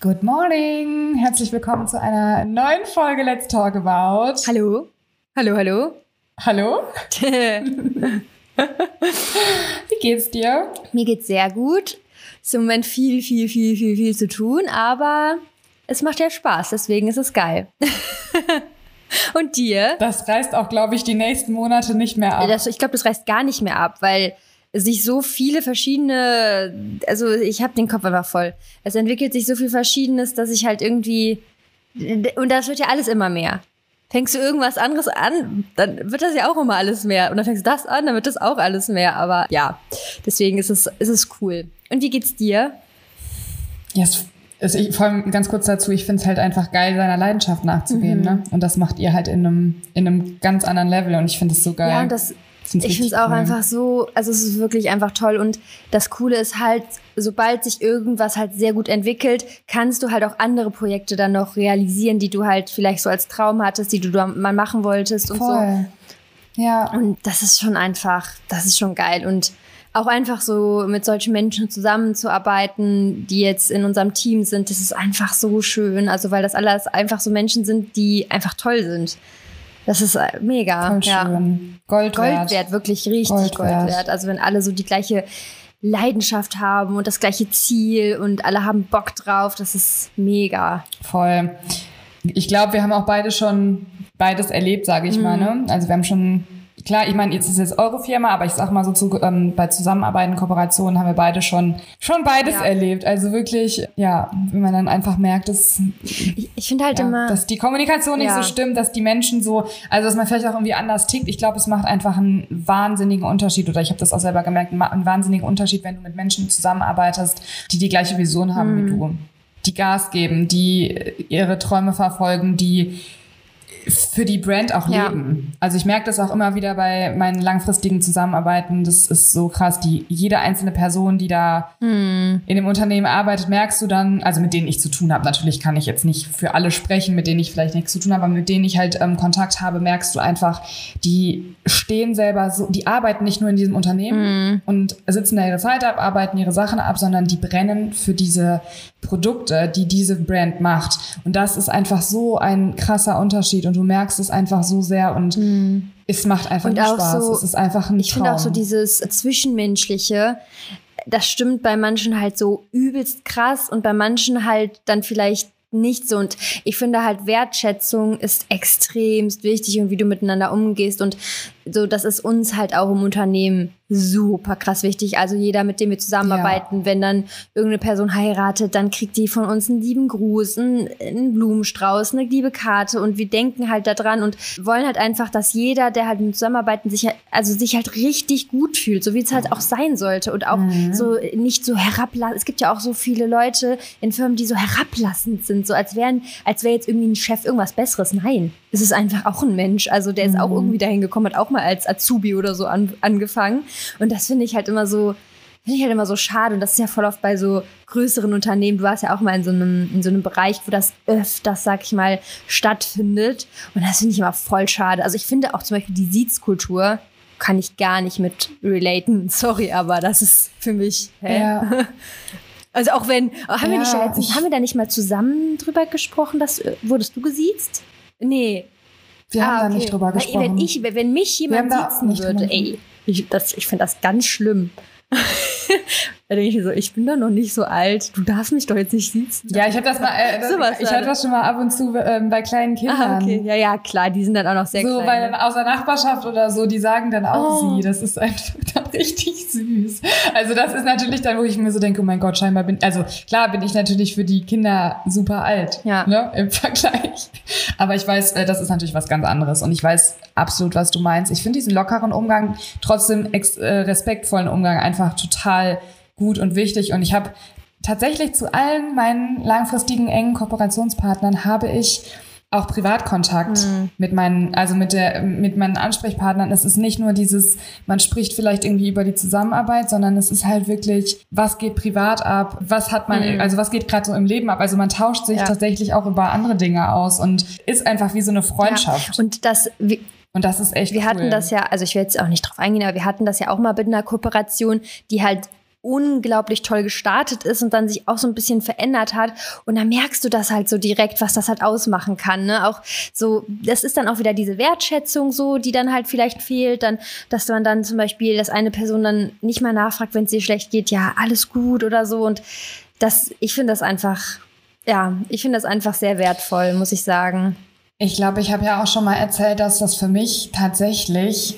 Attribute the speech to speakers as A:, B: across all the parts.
A: Good morning! Herzlich willkommen zu einer neuen Folge Let's Talk About.
B: Hallo. Hallo, hallo.
A: Hallo?
B: Mir
A: Wie geht's dir?
B: geht's sehr gut. Ist im Moment viel, viel, viel, viel, viel zu tun, aber es macht ja Spaß, deswegen ist es geil. Und dir?
A: Das reißt auch, glaube ich, die nächsten Monate nicht mehr ab.
B: Das, ich glaube, das reißt gar nicht mehr ab, weil sich so viele verschiedene, also ich habe den Kopf einfach voll. Es entwickelt sich so viel Verschiedenes, dass ich halt irgendwie, und das wird ja alles immer mehr. Fängst du irgendwas anderes an, dann wird das ja auch immer alles mehr. Und dann fängst du das an, dann wird das auch alles mehr. Aber ja, deswegen ist es, ist es cool. Und wie geht's dir?
A: Ja, es, es, ich, vor allem ganz kurz dazu, ich finde es halt einfach geil, seiner Leidenschaft nachzugehen.
B: Mhm.
A: Ne? Und das macht ihr halt in einem, in einem ganz anderen Level und ich finde es so geil.
B: Ja, und das, ich finde es auch
A: cool.
B: einfach so, also es ist wirklich einfach toll. Und das Coole ist halt, sobald sich irgendwas halt sehr gut entwickelt, kannst du halt auch andere Projekte dann noch realisieren, die du halt vielleicht so als Traum hattest, die du da mal machen wolltest und so.
A: Voll. Ja.
B: Und das ist schon einfach, das ist schon geil. Und auch einfach so mit solchen Menschen zusammenzuarbeiten, die jetzt in unserem Team sind, das ist einfach so schön. Also weil das alles einfach so Menschen sind, die einfach toll sind. Das ist äh, mega.
A: Voll
B: ja.
A: schön. Gold,
B: Gold wert, wirklich richtig
A: Gold
B: Gold,
A: wert.
B: wert. Also wenn alle so die gleiche Leidenschaft haben und das gleiche Ziel und alle haben Bock drauf, das ist mega.
A: Voll. Ich glaube, wir haben auch beide schon beides erlebt, sage ich mal.
B: Mhm.
A: Ne? Also wir haben schon, klar, ich meine, jetzt ist es eure Firma, aber ich sag mal so zu, ähm, bei Zusammenarbeiten, Kooperationen haben wir beide schon schon beides
B: Ja.
A: erlebt. Also wirklich, ja, wenn man dann einfach merkt, dass,
B: Ich, ich finde halt
A: ja,
B: immer,
A: dass die Kommunikation nicht
B: Ja.
A: so stimmt, dass die Menschen so, also dass man vielleicht auch irgendwie anders tickt. Ich glaube, es macht einfach einen wahnsinnigen Unterschied, oder ich habe das auch selber gemerkt, einen, einen wahnsinnigen Unterschied, wenn du mit Menschen zusammenarbeitest, die die gleiche Vision haben
B: Mhm.
A: wie du die Gas geben, die ihre Träume verfolgen, die für die Brand auch
B: Ja.
A: leben. Also ich merke das auch immer wieder bei meinen langfristigen Zusammenarbeiten. Das ist so krass. Die jede einzelne Person, die da
B: hm,
A: in dem Unternehmen arbeitet, merkst du dann, also mit denen ich zu tun habe. Natürlich kann ich jetzt nicht für alle sprechen, mit denen ich vielleicht nichts zu tun habe, aber mit denen ich halt ähm, Kontakt habe, merkst du einfach, die stehen selber so, die arbeiten nicht nur in diesem Unternehmen und sitzen da ihre Zeit ab, arbeiten ihre Sachen ab, sondern die brennen für diese Produkte, die diese Brand macht. Und das ist einfach so ein krasser Unterschied und du merkst es einfach so sehr und es macht einfach
B: Und
A: Spaß.
B: so-
A: es ist einfach ein
B: ich finde auch so dieses Zwischenmenschliche, das stimmt bei manchen halt so übelst krass und bei manchen halt dann vielleicht nicht so. Und ich finde halt Wertschätzung ist extremst wichtig und wie du miteinander umgehst. Und so, das ist uns halt auch im Unternehmen super krass wichtig. Also jeder, mit dem wir zusammenarbeiten, wenn dann irgendeine Person heiratet, dann kriegt die von uns einen lieben Gruß, einen, einen Blumenstrauß, eine liebe Karte und wir denken halt daran und wollen halt einfach, dass jeder, der halt mit zusammenarbeiten, sich halt, also sich halt richtig gut fühlt, so wie es halt auch sein sollte und auch so nicht so herablassend. Es gibt ja auch so viele Leute in Firmen, die so herablassend sind, so als wären, als wäre jetzt irgendwie ein Chef irgendwas Besseres. Nein, es ist einfach auch ein Mensch. Also der ist auch irgendwie dahin gekommen, hat auch mal als Azubi oder so an, angefangen. Und das finde ich halt immer so, finde ich halt immer so schade. Und das ist ja voll oft bei so größeren Unternehmen. Du warst ja auch mal in so einem, in so einem Bereich, wo das öfters, sag ich mal, stattfindet. Und das finde ich immer voll schade. Also ich finde auch zum Beispiel die Siezkultur kann ich gar nicht mit relaten. Sorry, aber das ist für mich. Hä?
A: ja.
B: Also auch wenn, haben wir nicht
A: Ja,
B: da letztens, haben wir da nicht mal zusammen drüber gesprochen, dass äh, wurdest du gesiezt? Nee.
A: Wir haben
B: Ah,
A: da
B: okay.
A: nicht drüber gesprochen.
B: Wenn, ich, wenn mich
A: haben
B: jemand
A: da
B: siezen würde, ey, ich, ich finde das ganz schlimm. da denke ich mir so, ich bin doch noch nicht so alt, du darfst mich doch jetzt nicht siezen.
A: Ja, ich habe das mal, äh, das,
B: Sowas
A: ich
B: war
A: hatte das schon mal ab und zu ähm, bei kleinen Kindern.
B: Ah, okay. Ja, ja, klar, die sind dann auch noch sehr
A: so
B: klein.
A: bei
B: ne?
A: dann aus der Nachbarschaft oder so, die sagen dann auch
B: Oh.
A: sie. Das ist einfach dann richtig süß. Also das ist natürlich dann, wo ich mir so denke, oh mein Gott, scheinbar bin, also klar bin ich natürlich für die Kinder super alt,
B: Ja.
A: ne, im Vergleich. Aber ich weiß, äh, das ist natürlich was ganz anderes und ich weiß absolut, was du meinst. Ich finde diesen lockeren Umgang, trotzdem ex äh, respektvollen Umgang einfach total gut und wichtig und ich habe tatsächlich zu allen meinen langfristigen engen Kooperationspartnern habe ich auch Privatkontakt mit meinen, also mit der, mit meinen Ansprechpartnern. Es ist nicht nur dieses, man spricht vielleicht irgendwie über die Zusammenarbeit, sondern es ist halt wirklich, was geht privat ab, was hat man, also was geht gerade so im Leben ab. Also man tauscht sich
B: Ja.
A: tatsächlich auch über andere Dinge aus und ist einfach wie so eine Freundschaft.
B: Ja. Und das, wir,
A: Und das ist echt
B: wir
A: cool.
B: hatten das ja, also ich will jetzt auch nicht drauf eingehen, aber wir hatten das ja auch mal mit einer Kooperation, die halt unglaublich toll gestartet ist und dann sich auch so ein bisschen verändert hat. Und da merkst du das halt so direkt, was das halt ausmachen kann. Ne? Auch so, das ist dann auch wieder diese Wertschätzung so, die dann halt vielleicht fehlt. Dann, dass man dann zum Beispiel, dass eine Person dann nicht mal nachfragt, wenn es ihr schlecht geht, ja, alles gut oder so. Und das, ich finde das einfach, ja, ich finde das einfach sehr wertvoll, muss ich sagen.
A: Ich glaube, ich habe ja auch schon mal erzählt, dass das für mich tatsächlich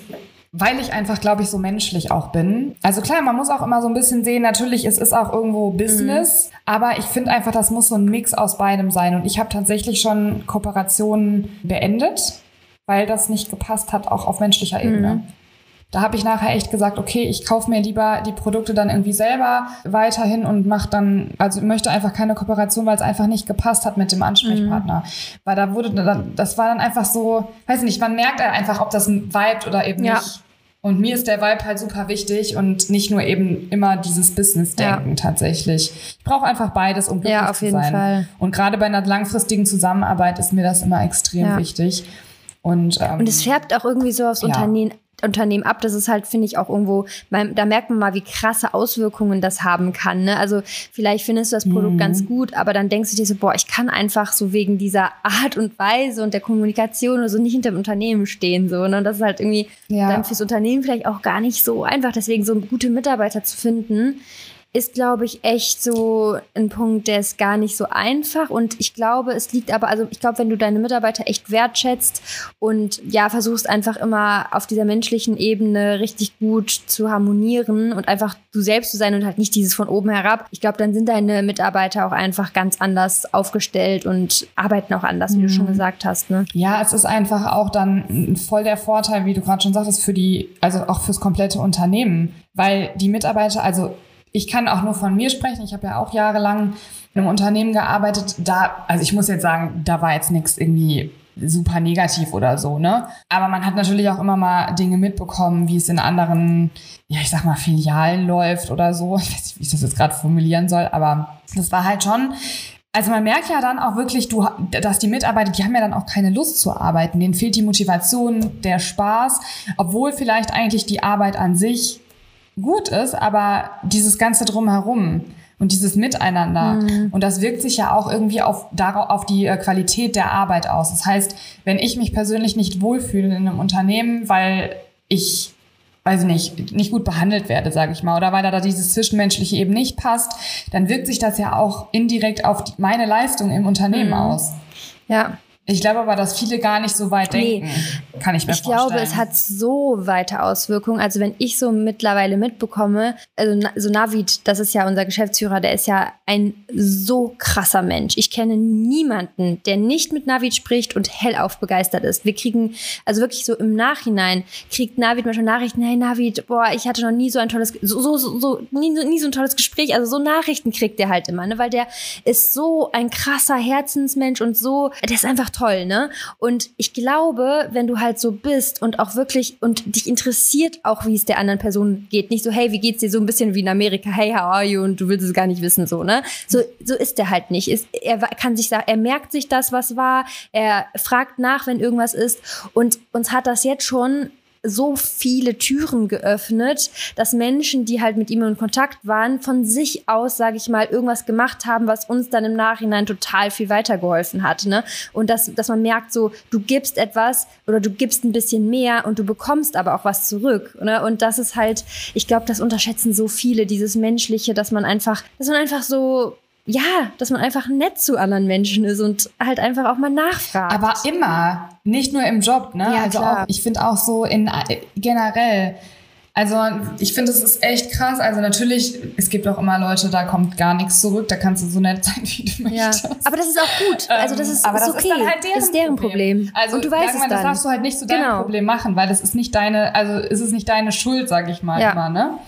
A: weil ich einfach, glaube ich, so menschlich auch bin. Also klar, man muss auch immer so ein bisschen sehen, natürlich, es ist auch irgendwo Business, mhm. aber ich finde einfach, das muss so ein Mix aus beidem sein. Und ich habe tatsächlich schon Kooperationen beendet, weil das nicht gepasst hat, auch auf menschlicher Ebene. Mhm. Da habe ich nachher echt gesagt, okay, ich kaufe mir lieber die Produkte dann irgendwie selber weiterhin und mache dann, also möchte einfach keine Kooperation, weil es einfach nicht gepasst hat mit dem Ansprechpartner. Mhm. Weil da wurde, das war dann einfach so, weiß nicht, man merkt einfach, ob das ein Vibe oder eben ja. nicht. Und mir ist der Vibe halt super wichtig und nicht nur eben immer dieses Business-Denken ja. tatsächlich. Ich brauche einfach beides, um glücklich ja, auf jeden zu sein. Fall. Und gerade bei einer langfristigen Zusammenarbeit ist mir das immer extrem ja. wichtig. Und, ähm,
B: und es färbt auch irgendwie so aufs ja. Unternehmen Unternehmen ab. Das ist halt, finde ich, auch irgendwo, da merkt man mal, wie krasse Auswirkungen das haben kann. Ne? Also vielleicht findest du das Produkt mhm. ganz gut, aber dann denkst du dir so, boah, ich kann einfach so wegen dieser Art und Weise und der Kommunikation oder so nicht hinter dem Unternehmen stehen. So, ne? Und das ist halt irgendwie ja. dann fürs Unternehmen vielleicht auch gar nicht so einfach. Deswegen so gute Mitarbeiter zu finden, ist, glaube ich, echt so ein Punkt, der ist gar nicht so einfach. Und ich glaube, es liegt aber, also ich glaube, wenn du deine Mitarbeiter echt wertschätzt und ja, versuchst einfach immer auf dieser menschlichen Ebene richtig gut zu harmonieren und einfach du selbst zu sein und halt nicht dieses von oben herab, ich glaube, dann sind deine Mitarbeiter auch einfach ganz anders aufgestellt und arbeiten auch anders, wie mhm. du schon mhm. gesagt hast. Ne?
A: Ja, es ist einfach auch dann voll der Vorteil, wie du gerade schon sagtest, für die, also auch fürs komplette Unternehmen. Weil die Mitarbeiter, also ich kann auch nur von mir sprechen. Ich habe ja auch jahrelang in einem Unternehmen gearbeitet. Da, also ich muss jetzt sagen, da war jetzt nichts irgendwie super negativ oder so, ne? Aber man hat natürlich auch immer mal Dinge mitbekommen, wie es in anderen, ja, ich sag mal, Filialen läuft oder so. Ich weiß nicht, wie ich das jetzt gerade formulieren soll, aber das war halt schon. Also man merkt ja dann auch wirklich, du, dass die Mitarbeiter, die haben ja dann auch keine Lust zu arbeiten. Denen fehlt die Motivation, der Spaß, obwohl vielleicht eigentlich die Arbeit an sich gut ist, aber dieses Ganze drumherum und dieses Miteinander. Mhm. Und das wirkt sich ja auch irgendwie auf, darauf, auf die äh, Qualität der Arbeit aus. Das heißt, wenn ich mich persönlich nicht wohlfühle in einem Unternehmen, weil ich weiß nicht, nicht gut behandelt werde, sage ich mal, oder weil da dieses Zwischenmenschliche eben nicht passt, dann wirkt sich das ja auch indirekt auf die, meine Leistung im Unternehmen mhm. aus.
B: Ja,
A: ich glaube aber, dass viele gar nicht so weit denken. Nee. Kann ich mir
B: ich
A: vorstellen.
B: Ich glaube, es hat so weite Auswirkungen. Also wenn ich so mittlerweile mitbekomme, also so Navid, das ist ja unser Geschäftsführer, der ist ja ein so krasser Mensch. Ich kenne niemanden, der nicht mit Navid spricht und hellauf begeistert ist. Wir kriegen, also wirklich so im Nachhinein, kriegt Navid manchmal Nachrichten, hey Navid, boah, ich hatte noch nie so ein tolles, so, so, so, so nie, nie so ein tolles Gespräch. Also so Nachrichten kriegt der halt immer, ne? weil der ist so ein krasser Herzensmensch und so, der ist einfach toll, ne? Und ich glaube, wenn du halt so bist und auch wirklich und dich interessiert auch, wie es der anderen Person geht, nicht so, hey, wie geht's dir so ein bisschen wie in Amerika, hey, how are you? Und du willst es gar nicht wissen, so, ne? So, so ist der halt nicht. Ist, er kann sich sagen, er merkt sich das, was war, er fragt nach, wenn irgendwas ist. Und uns hat das jetzt schon so viele Türen geöffnet, dass Menschen, die halt mit ihm in Kontakt waren, von sich aus, sage ich mal, irgendwas gemacht haben, was uns dann im Nachhinein total viel weitergeholfen hat. Ne? Und dass, dass man merkt, so, du gibst etwas oder du gibst ein bisschen mehr und du bekommst aber auch was zurück. Ne? Und das ist halt, ich glaube, das unterschätzen so viele, dieses Menschliche, dass man einfach, dass man einfach so ja, dass man einfach nett zu anderen Menschen ist und halt einfach auch mal nachfragt.
A: Aber immer, nicht nur im Job, ne? Ja, also klar. Auch, ich finde auch so in äh, generell. Also ich finde, es ist echt krass. Also natürlich, es gibt auch immer Leute, da kommt gar nichts zurück. Da kannst du so nett sein, wie du möchtest.
B: Ja, aber das ist auch gut. Also das ist,
A: aber
B: ist
A: das
B: okay.
A: ist halt deren,
B: das ist deren Problem.
A: Problem. Also und du weißt es dann. das darfst du halt nicht zu deinem genau. Problem machen, weil das ist nicht deine, also ist es nicht deine Schuld, sag ich mal ja. immer, ne?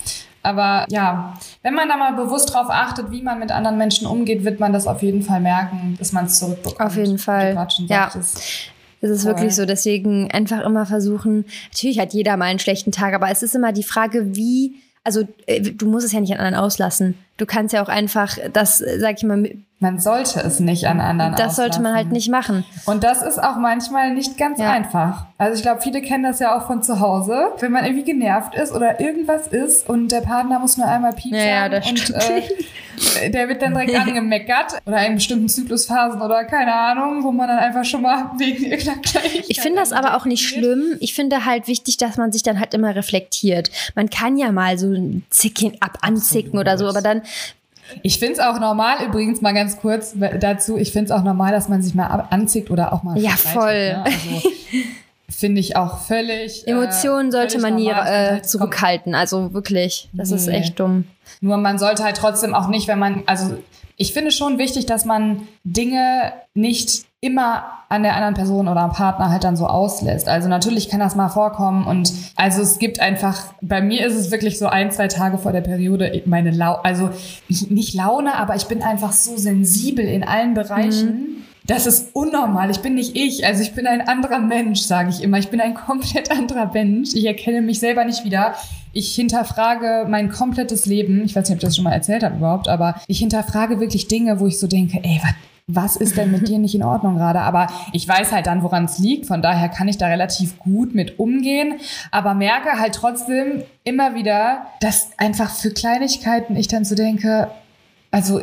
A: Aber ja, wenn man da mal bewusst drauf achtet, wie man mit anderen Menschen umgeht, wird man das auf jeden Fall merken, dass man es zurückbekommt.
B: Auf jeden Fall. ja. Es ist Toll. wirklich so. Deswegen einfach immer versuchen. Natürlich hat jeder mal einen schlechten Tag, aber es ist immer die Frage, wie also äh, du musst es ja nicht an anderen auslassen. Du kannst ja auch einfach das, äh, sag ich mal,
A: man sollte es nicht an anderen
B: Das sollte man halt nicht machen.
A: Und das ist auch manchmal nicht ganz ja. einfach. Also ich glaube, viele kennen das ja auch von zu Hause, wenn man irgendwie genervt ist oder irgendwas ist und der Partner muss nur einmal piepsen
B: ja, ja,
A: und äh, der wird dann direkt angemeckert oder in bestimmten Zyklusphasen oder keine Ahnung, wo man dann einfach schon mal wegen irgendeiner Kleinigkeit
B: Ich finde das aber auch nicht schlimm. Ich finde halt wichtig, dass man sich dann halt immer reflektiert. Man kann ja mal so ein Zicken ab anzicken oder so, aber dann
A: ich finde es auch normal, übrigens mal ganz kurz dazu, ich finde es auch normal, dass man sich mal anzieht oder auch mal.
B: Ja, voll.
A: Ne? Also, finde ich auch völlig.
B: Äh, Emotionen äh, sollte man nie äh, zurückhalten. Also wirklich, das nee. ist echt dumm.
A: Nur man sollte halt trotzdem auch nicht, wenn man, also ich finde schon wichtig, dass man Dinge nicht immer an der anderen Person oder am Partner halt dann so auslässt. Also natürlich kann das mal vorkommen und also es gibt einfach, bei mir ist es wirklich so ein, zwei Tage vor der Periode meine Lau, also nicht Laune, aber ich bin einfach so sensibel in allen Bereichen. Mhm. Das ist unnormal. Ich bin nicht ich. Also ich bin ein anderer Mensch, sage ich immer. Ich bin ein komplett anderer Mensch. Ich erkenne mich selber nicht wieder. Ich hinterfrage mein komplettes Leben. Ich weiß nicht, ob ich das schon mal erzählt habe überhaupt, aber ich hinterfrage wirklich Dinge, wo ich so denke, ey, was was ist denn mit dir nicht in Ordnung gerade? Aber ich weiß halt dann, woran es liegt. Von daher kann ich da relativ gut mit umgehen. Aber merke halt trotzdem immer wieder, dass einfach für Kleinigkeiten ich dann so denke, also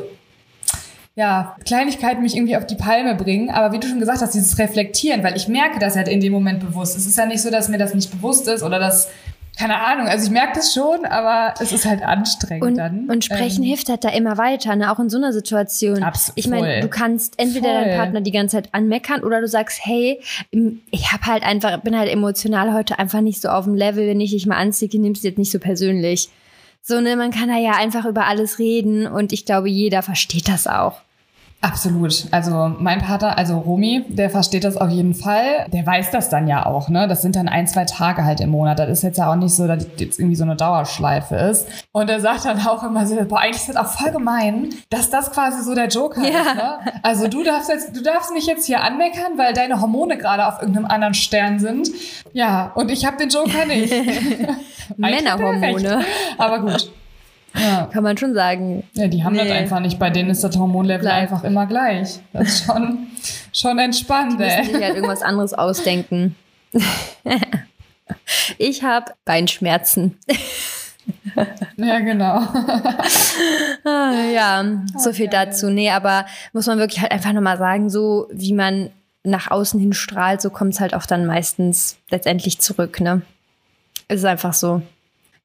A: ja, Kleinigkeiten mich irgendwie auf die Palme bringen. Aber wie du schon gesagt hast, dieses Reflektieren, weil ich merke das halt in dem Moment bewusst. Es ist ja nicht so, dass mir das nicht bewusst ist oder dass keine Ahnung, also ich merke das schon, aber es ist halt anstrengend
B: und,
A: dann.
B: Und sprechen ähm, hilft halt da immer weiter, ne? auch in so einer Situation.
A: Absolut.
B: Ich meine, du kannst entweder voll. deinen Partner die ganze Zeit anmeckern oder du sagst, hey, ich habe halt einfach, bin halt emotional heute einfach nicht so auf dem Level, wenn ich dich mal anziehe, nimmst du jetzt nicht so persönlich. So, ne, man kann da ja einfach über alles reden und ich glaube, jeder versteht das auch.
A: Absolut. Also mein Partner, also Romy, der versteht das auf jeden Fall. Der weiß das dann ja auch, ne? Das sind dann ein, zwei Tage halt im Monat. Das ist jetzt ja auch nicht so, dass jetzt irgendwie so eine Dauerschleife ist. Und er sagt dann auch immer so, boah, eigentlich ist das auch voll gemein, dass das quasi so der Joker ja. ist, ne? Also du darfst jetzt, du darfst mich jetzt hier anmeckern, weil deine Hormone gerade auf irgendeinem anderen Stern sind. Ja, und ich habe den Joker nicht.
B: Männerhormone.
A: Aber gut.
B: Ja. Kann man schon sagen.
A: Ja, die haben nee. das einfach nicht. Bei denen ist das Hormonlevel Bleib. einfach immer gleich. Das ist schon, schon entspannt.
B: Die müssen sich halt irgendwas anderes ausdenken. ich habe Beinschmerzen.
A: ja, genau.
B: ja, so viel dazu. Nee, aber muss man wirklich halt einfach nochmal sagen, so wie man nach außen hin strahlt, so kommt es halt auch dann meistens letztendlich zurück, ne? Es ist einfach so.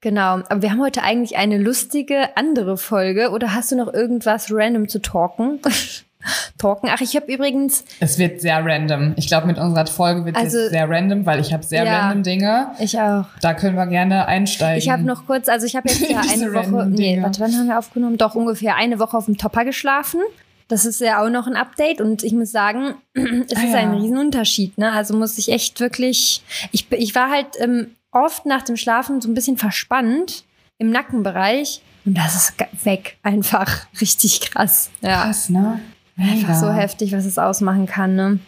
B: Genau, aber wir haben heute eigentlich eine lustige andere Folge. Oder hast du noch irgendwas random zu talken? talken. Ach, ich habe übrigens.
A: Es wird sehr random. Ich glaube, mit unserer Folge wird also, es sehr random, weil ich habe sehr ja, random Dinge.
B: Ich auch.
A: Da können wir gerne einsteigen.
B: Ich habe noch kurz, also ich habe jetzt ja eine Woche. Nee, warte, wann haben wir aufgenommen? Doch ungefähr eine Woche auf dem Topper geschlafen. Das ist ja auch noch ein Update und ich muss sagen, es ah, ist ja. ein Riesenunterschied. Ne? Also muss ich echt wirklich. Ich, ich war halt ähm, oft nach dem Schlafen so ein bisschen verspannt im Nackenbereich. Und das ist weg. Einfach richtig krass.
A: Ja. Krass, ne?
B: Mega. Einfach so heftig, was es ausmachen kann, ne?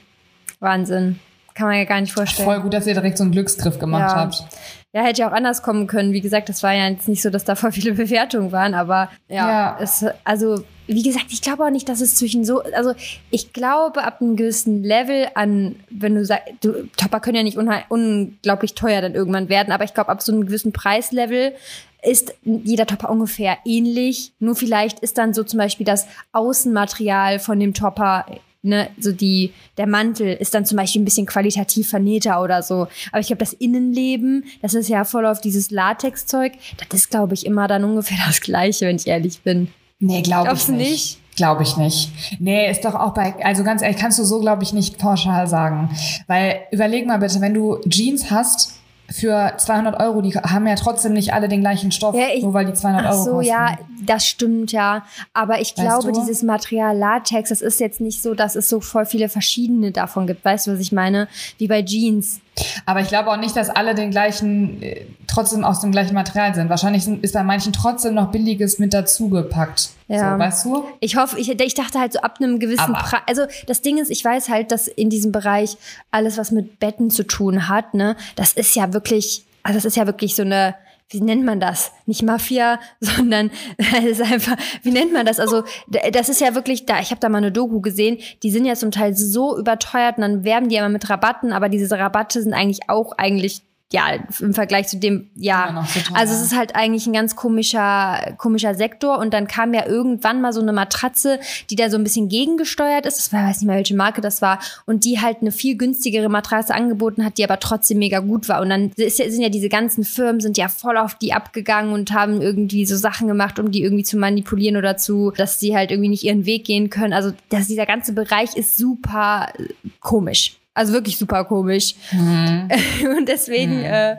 B: Wahnsinn. Kann man ja gar nicht vorstellen.
A: Voll gut, dass ihr direkt so einen Glücksgriff gemacht
B: ja.
A: habt.
B: Ja, hätte ja auch anders kommen können. Wie gesagt, das war ja jetzt nicht so, dass da voll viele Bewertungen waren, aber ja, ja. Es, also wie gesagt, ich glaube auch nicht, dass es zwischen so, also ich glaube ab einem gewissen Level an, wenn du sagst, du, Topper können ja nicht unglaublich teuer dann irgendwann werden, aber ich glaube ab so einem gewissen Preislevel ist jeder Topper ungefähr ähnlich. Nur vielleicht ist dann so zum Beispiel das Außenmaterial von dem Topper ne, so die, der Mantel ist dann zum Beispiel ein bisschen qualitativ vernähter oder so. Aber ich glaube, das Innenleben, das ist ja voll auf dieses Latexzeug, das ist, glaube ich, immer dann ungefähr das Gleiche, wenn ich ehrlich bin.
A: Nee, glaube ich nicht. nicht? Glaube ich nicht. Nee, ist doch auch bei, also ganz ehrlich, kannst du so, glaube ich, nicht pauschal sagen. Weil, überleg mal bitte, wenn du Jeans hast, für 200 Euro, die haben ja trotzdem nicht alle den gleichen Stoff, ja, ich, nur weil die 200 ach Euro so, kosten.
B: ja, das stimmt ja. Aber ich weißt glaube, du? dieses Material Latex, das ist jetzt nicht so, dass es so voll viele verschiedene davon gibt. Weißt du, was ich meine? Wie bei Jeans.
A: Aber ich glaube auch nicht, dass alle den gleichen, äh, trotzdem aus dem gleichen Material sind. Wahrscheinlich ist bei manchen trotzdem noch Billiges mit dazugepackt. Ja. So, weißt du?
B: Ich hoffe, ich, ich dachte halt so ab einem gewissen Preis. Also das Ding ist, ich weiß halt, dass in diesem Bereich alles, was mit Betten zu tun hat, ne, das ist ja wirklich, also das ist ja wirklich so eine wie nennt man das? Nicht Mafia, sondern es ist einfach, wie nennt man das? Also das ist ja wirklich da. Ich habe da mal eine Doku gesehen. Die sind ja zum Teil so überteuert und dann werben die immer mit Rabatten, aber diese Rabatte sind eigentlich auch eigentlich ja, im Vergleich zu dem, ja. So also es ist halt eigentlich ein ganz komischer, komischer Sektor. Und dann kam ja irgendwann mal so eine Matratze, die da so ein bisschen gegengesteuert ist. Das war, weiß nicht mehr, welche Marke das war. Und die halt eine viel günstigere Matratze angeboten hat, die aber trotzdem mega gut war. Und dann ist, sind ja diese ganzen Firmen sind ja voll auf die abgegangen und haben irgendwie so Sachen gemacht, um die irgendwie zu manipulieren oder zu, dass sie halt irgendwie nicht ihren Weg gehen können. Also dass dieser ganze Bereich ist super äh, komisch. Also wirklich super komisch. Mhm. Und deswegen. Mhm. Äh,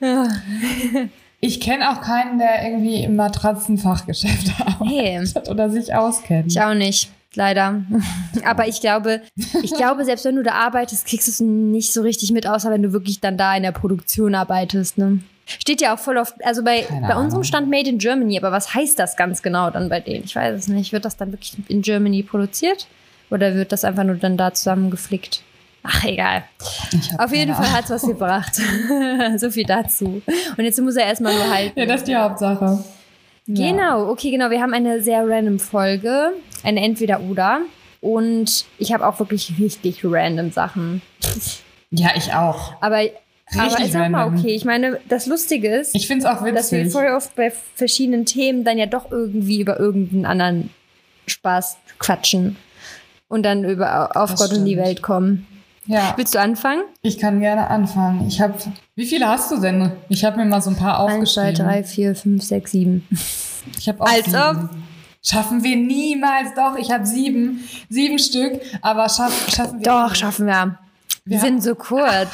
B: ja.
A: Ich kenne auch keinen, der irgendwie im Matratzenfachgeschäft arbeitet hey. oder sich auskennt.
B: Ich auch nicht, leider. Aber ich glaube, ich glaube, selbst wenn du da arbeitest, kriegst du es nicht so richtig mit, außer wenn du wirklich dann da in der Produktion arbeitest. Ne? Steht ja auch voll auf, also bei, bei unserem stand Made in Germany, aber was heißt das ganz genau dann bei denen? Ich weiß es nicht. Wird das dann wirklich in Germany produziert? Oder wird das einfach nur dann da zusammengeflickt? Ach, egal. Auf jeden Fall hat es was gebracht. so viel dazu. Und jetzt muss er erstmal nur halten.
A: Ja, das ist die Hauptsache.
B: Genau, okay, genau. Wir haben eine sehr random Folge. Eine Entweder-Oder. Und ich habe auch wirklich richtig random Sachen.
A: Ja, ich auch.
B: Aber aber ich sag mal, okay, ich meine, das Lustige ist,
A: ich finde es auch witzig.
B: dass wir voll oft bei verschiedenen Themen dann ja doch irgendwie über irgendeinen anderen Spaß quatschen und dann über auf das Gott stimmt. und die Welt kommen. Ja. Willst du anfangen?
A: Ich kann gerne anfangen. Ich habe. Wie viele hast du denn? Ich habe mir mal so ein paar aufgeschrieben.
B: Eins, zwei, drei, vier, fünf, sechs, sieben.
A: Ich habe auch Als sieben. ob. Schaffen wir niemals. Doch, ich habe sieben. Sieben Stück. Aber schaff, schaffen wir.
B: Doch, nicht. schaffen wir. Wir ja. sind so kurz.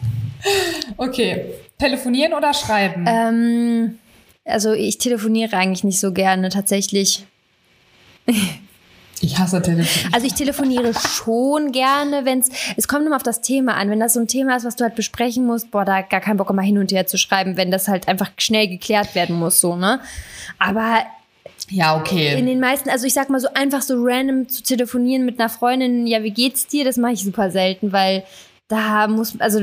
A: okay. Telefonieren oder schreiben?
B: Ähm, also ich telefoniere eigentlich nicht so gerne tatsächlich.
A: Ich hasse Telefon.
B: Also ich telefoniere schon gerne, wenn es, es kommt immer auf das Thema an. Wenn das so ein Thema ist, was du halt besprechen musst, boah, da gar keinen Bock, mal hin und her zu schreiben, wenn das halt einfach schnell geklärt werden muss, so, ne? Aber
A: ja, okay.
B: In den meisten, also ich sag mal so einfach so random zu telefonieren mit einer Freundin, ja, wie geht's dir? Das mache ich super selten, weil da muss, also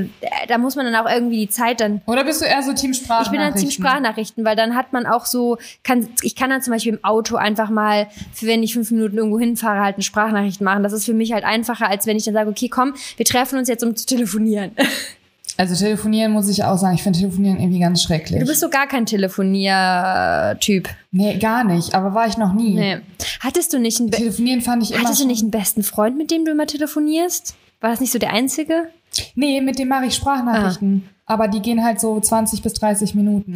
B: da muss man dann auch irgendwie die Zeit dann.
A: Oder bist du eher so Team Sprachnachrichten?
B: Ich bin dann Team Sprachnachrichten, weil dann hat man auch so, kann, ich kann dann zum Beispiel im Auto einfach mal, für wenn ich fünf Minuten irgendwo hinfahre, halt eine Sprachnachricht machen. Das ist für mich halt einfacher, als wenn ich dann sage, okay, komm, wir treffen uns jetzt, um zu telefonieren.
A: Also telefonieren muss ich auch sagen, ich finde telefonieren irgendwie ganz schrecklich.
B: Du bist so gar kein Telefoniertyp.
A: Nee, gar nicht, aber war ich noch nie. Nee.
B: Hattest du nicht einen
A: Be Telefonieren fand ich immer
B: Hattest du nicht einen besten Freund, mit dem du immer telefonierst? War das nicht so der einzige?
A: Nee, mit dem mache ich Sprachnachrichten. Ah. Aber die gehen halt so 20 bis 30 Minuten.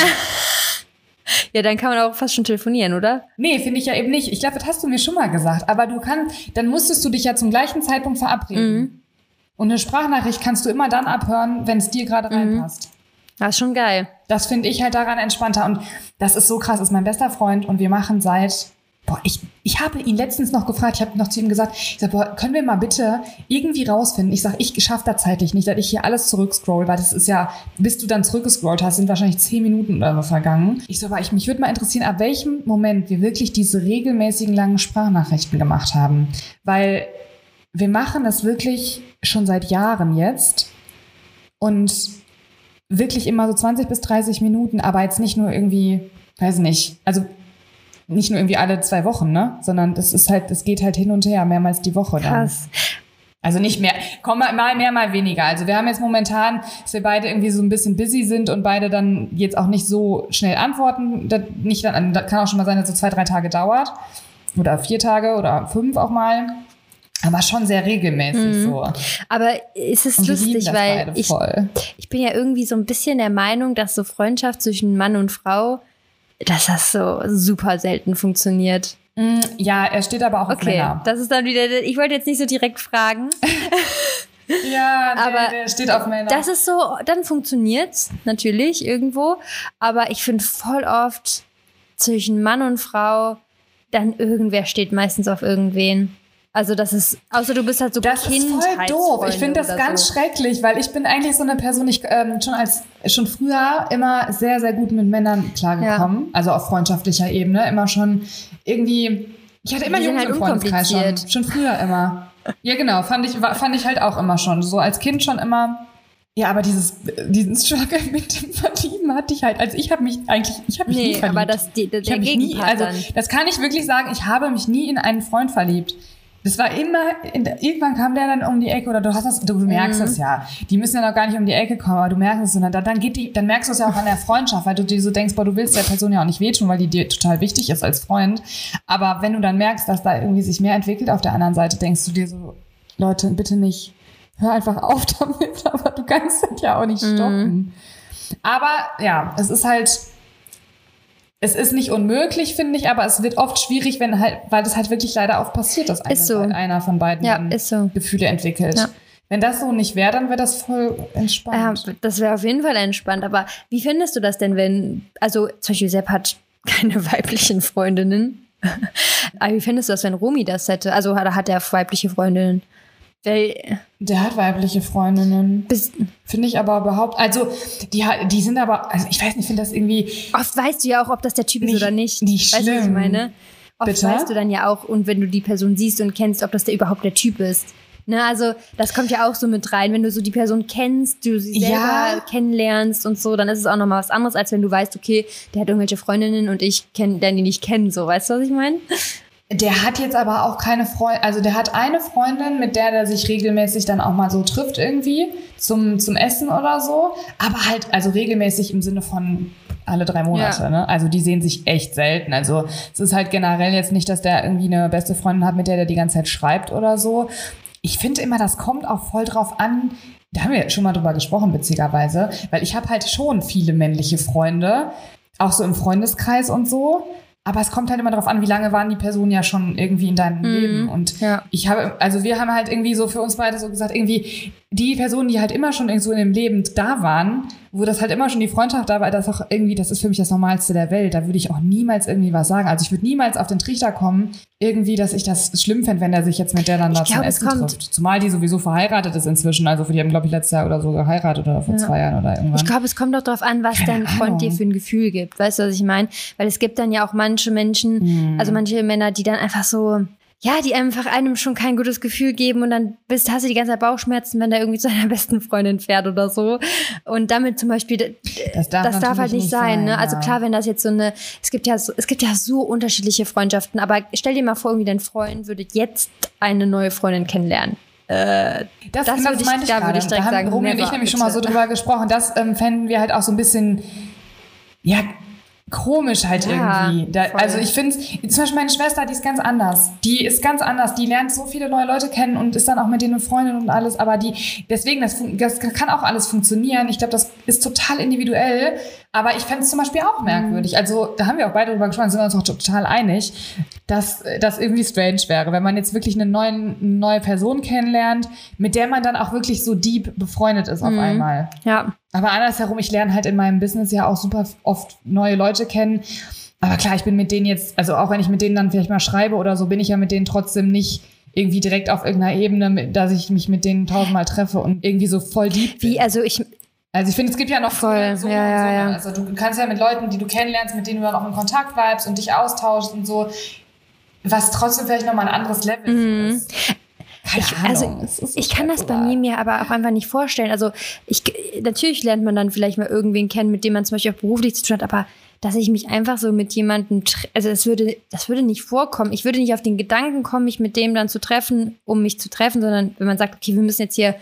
B: ja, dann kann man auch fast schon telefonieren, oder?
A: Nee, finde ich ja eben nicht. Ich glaube, das hast du mir schon mal gesagt. Aber du kannst, dann musstest du dich ja zum gleichen Zeitpunkt verabreden. Mhm. Und eine Sprachnachricht kannst du immer dann abhören, wenn es dir gerade mhm. reinpasst.
B: Das ist schon geil.
A: Das finde ich halt daran entspannter. Und das ist so krass, das ist mein bester Freund und wir machen seit Boah, ich, ich habe ihn letztens noch gefragt, ich habe noch zu ihm gesagt, ich sag, boah, können wir mal bitte irgendwie rausfinden? Ich sag, ich schaffe da zeitlich nicht, dass ich hier alles zurückscroll, weil das ist ja, bis du dann zurückgescrollt hast, sind wahrscheinlich zehn Minuten oder so vergangen. Ich so, aber ich, mich würde mal interessieren, ab welchem Moment wir wirklich diese regelmäßigen langen Sprachnachrichten gemacht haben. Weil wir machen das wirklich schon seit Jahren jetzt und wirklich immer so 20 bis 30 Minuten, aber jetzt nicht nur irgendwie, weiß nicht, also nicht nur irgendwie alle zwei Wochen, ne? Sondern das ist halt, es geht halt hin und her, mehrmals die Woche dann. Krass. Also nicht mehr, komm mal mehr, mal weniger. Also wir haben jetzt momentan, dass wir beide irgendwie so ein bisschen busy sind und beide dann jetzt auch nicht so schnell antworten. Das, nicht dann, das kann auch schon mal sein, dass es so zwei, drei Tage dauert. Oder vier Tage oder fünf auch mal. Aber schon sehr regelmäßig mhm. so.
B: Aber ist es und lustig, weil ich, ich bin ja irgendwie so ein bisschen der Meinung, dass so Freundschaft zwischen Mann und Frau dass das so super selten funktioniert.
A: Mm, ja, er steht aber auch auf okay, Männer.
B: Das ist dann wieder, ich wollte jetzt nicht so direkt fragen.
A: ja, der, aber der steht auf Männer.
B: Das ist so, dann funktioniert's natürlich irgendwo. Aber ich finde voll oft zwischen Mann und Frau, dann irgendwer steht meistens auf irgendwen. Also das ist, außer du bist halt so
A: Das ist voll doof. Ich finde das ganz so. schrecklich, weil ich bin eigentlich so eine Person, ich ähm, schon als schon früher immer sehr, sehr gut mit Männern klargekommen. Ja. Also auf freundschaftlicher Ebene. Immer schon irgendwie. Ich hatte immer Jungs halt im Freundeskreis schon. Schon früher immer. Ja, genau. Fand ich, fand ich halt auch immer schon. So als Kind schon immer. Ja, aber dieses, diesen Struggle mit dem Verlieben hatte ich halt, also ich habe mich eigentlich, ich habe mich nie
B: Nee,
A: verliebt.
B: aber das, die, der
A: mich nie, also das kann ich wirklich sagen, ich habe mich nie in einen Freund verliebt. Das war immer, irgendwann kam der dann um die Ecke oder du hast das, du merkst
B: Mhm.
A: es ja. Die müssen ja noch gar nicht um die Ecke kommen, aber du merkst es und dann, dann geht die, dann merkst du es ja auch an der Freundschaft, weil du dir so denkst, boah, du willst der Person ja auch nicht wehtun, weil die dir total wichtig ist als Freund. Aber wenn du dann merkst, dass da irgendwie sich mehr entwickelt auf der anderen Seite, denkst du dir so, Leute, bitte nicht, hör einfach auf damit, aber du kannst das ja auch nicht
B: Mhm.
A: stoppen. Aber ja, es ist halt, es ist nicht unmöglich, finde ich, aber es wird oft schwierig, wenn halt, weil das halt wirklich leider oft passiert, dass eine,
B: so.
A: einer von beiden
B: Ja, so.
A: Gefühle entwickelt.
B: Ja.
A: Wenn das so nicht wäre, dann wäre das voll
B: Ja,
A: entspannt.
B: das wäre auf jeden Fall entspannt. Aber wie findest du das denn, wenn, also zum Beispiel Sepp hat keine weiblichen Freundinnen. Aber wie findest du das, wenn Romy das hätte? Also hat er weibliche Freundinnen? Weil,
A: Der hat weibliche Freundinnen. Finde ich aber überhaupt, also die, die sind aber, also ich weiß nicht, ich finde das irgendwie,
B: oft weißt du ja auch, ob das der Typ ist
A: Nicht-
B: oder nicht.
A: nicht
B: weißt du, was ich
A: schlimm.
B: meine? Oft
A: Bitte?
B: weißt du dann ja auch, und wenn du die Person siehst und kennst, ob das der überhaupt der Typ ist. Ne, also das kommt ja auch so mit rein. Wenn du so die Person kennst, du sie selber
A: Ja.
B: kennenlernst und so, dann ist es auch nochmal was anderes, als wenn du weißt, okay, der hat irgendwelche Freundinnen und ich kenne den, die nicht kennen. So, weißt du, was ich meine?
A: Der hat jetzt aber auch keine Freundin, also der hat eine Freundin, mit der der sich regelmäßig dann auch mal so trifft irgendwie zum, zum Essen oder so, aber halt, also regelmäßig im Sinne von alle drei Monate,
B: Ja.
A: ne? Also die sehen sich echt selten. Also es ist halt generell jetzt nicht, dass der irgendwie eine beste Freundin hat, mit der der die ganze Zeit schreibt oder so. Ich finde immer, das kommt auch voll drauf an. Da haben wir schon mal drüber gesprochen, witzigerweise, weil ich habe halt schon viele männliche Freunde, auch so im Freundeskreis und so. Aber es kommt halt immer darauf an, wie lange waren die Personen ja schon irgendwie in deinem Leben. Und
B: Ja.
A: ich habe, also wir haben halt irgendwie so für uns beide so gesagt, irgendwie die Personen, die halt immer schon irgendwo in dem Leben da waren, wo das halt immer schon die Freundschaft da war, das auch irgendwie, das ist für mich das Normalste der Welt. Da würde ich auch niemals irgendwie was sagen. Also ich würde niemals auf den Trichter kommen, irgendwie, dass ich das schlimm fände, wenn der sich jetzt mit der dann da zum Essen
B: kommt-
A: trifft. Zumal die sowieso verheiratet ist inzwischen. Also die haben, glaube ich, letztes Jahr oder so geheiratet oder vor
B: Ja.
A: zwei Jahren oder irgendwann.
B: Ich glaube, es kommt auch darauf an, was
A: Keine
B: dein Freund dir für ein Gefühl gibt. Weißt du, was ich meine? Weil es gibt dann ja auch manche Menschen,
A: Mhm.
B: also manche Männer, die dann einfach so, ja, die einfach einem schon kein gutes Gefühl geben und dann bist, hast du die ganze Zeit Bauchschmerzen, wenn der irgendwie zu deiner besten Freundin fährt oder so. Und damit zum Beispiel,
A: das darf,
B: das darf halt nicht sein. ne? Also
A: ja.
B: klar, wenn das jetzt so eine, es gibt ja so, es gibt ja so unterschiedliche Freundschaften, aber stell dir mal vor, irgendwie dein Freund würde jetzt eine neue Freundin kennenlernen. Äh,
A: Das,
B: Das
A: genau,
B: würde ich-
A: meinte
B: da würde ich direkt
A: da haben
B: sagen,
A: Romy und ich nämlich schon mal so
B: bitte.
A: drüber gesprochen. Das ähm, fänden wir halt auch so ein bisschen, ja, komisch halt
B: Ja,
A: irgendwie. Da, also ich finde zum Beispiel meine Schwester, die ist ganz anders. Die ist ganz anders. Die lernt so viele neue Leute kennen und ist dann auch mit denen Freundin und alles. Aber die, deswegen, das, das kann auch alles funktionieren. Ich glaube, das ist total individuell. Aber ich fände es zum Beispiel auch merkwürdig. Also da haben wir auch beide drüber gesprochen, sind wir uns auch total einig, dass das irgendwie strange wäre, wenn man jetzt wirklich eine, eine neue Person kennenlernt, mit der man dann auch wirklich so deep befreundet ist auf
B: Mhm.
A: einmal.
B: ja,
A: Aber andersherum, ich lerne halt in meinem Business ja auch super oft neue Leute kennen. Aber klar, ich bin mit denen jetzt, also auch wenn ich mit denen dann vielleicht mal schreibe oder so, bin ich ja mit denen trotzdem nicht irgendwie direkt auf irgendeiner Ebene, dass ich mich mit denen tausendmal treffe und irgendwie so voll deep bin.
B: wie, also ich,
A: Also ich finde, es gibt ja noch
B: Voll,
A: so,
B: ja, ja,
A: so,
B: ja.
A: Also du kannst ja mit Leuten, die du kennenlernst, mit denen du dann auch in Kontakt bleibst und dich austauschst und so, was trotzdem vielleicht nochmal ein anderes Level
B: Mhm.
A: ist. Keine
B: also ich kann das bei mir mir aber auch einfach nicht vorstellen. Also ich natürlich lernt man dann vielleicht mal irgendwen kennen, mit dem man zum Beispiel auch beruflich zu tun hat, aber dass ich mich einfach so mit jemandem, also das würde, das würde nicht vorkommen. Ich würde nicht auf den Gedanken kommen, mich mit dem dann zu treffen, um mich zu treffen, sondern wenn man sagt, okay, wir müssen jetzt hier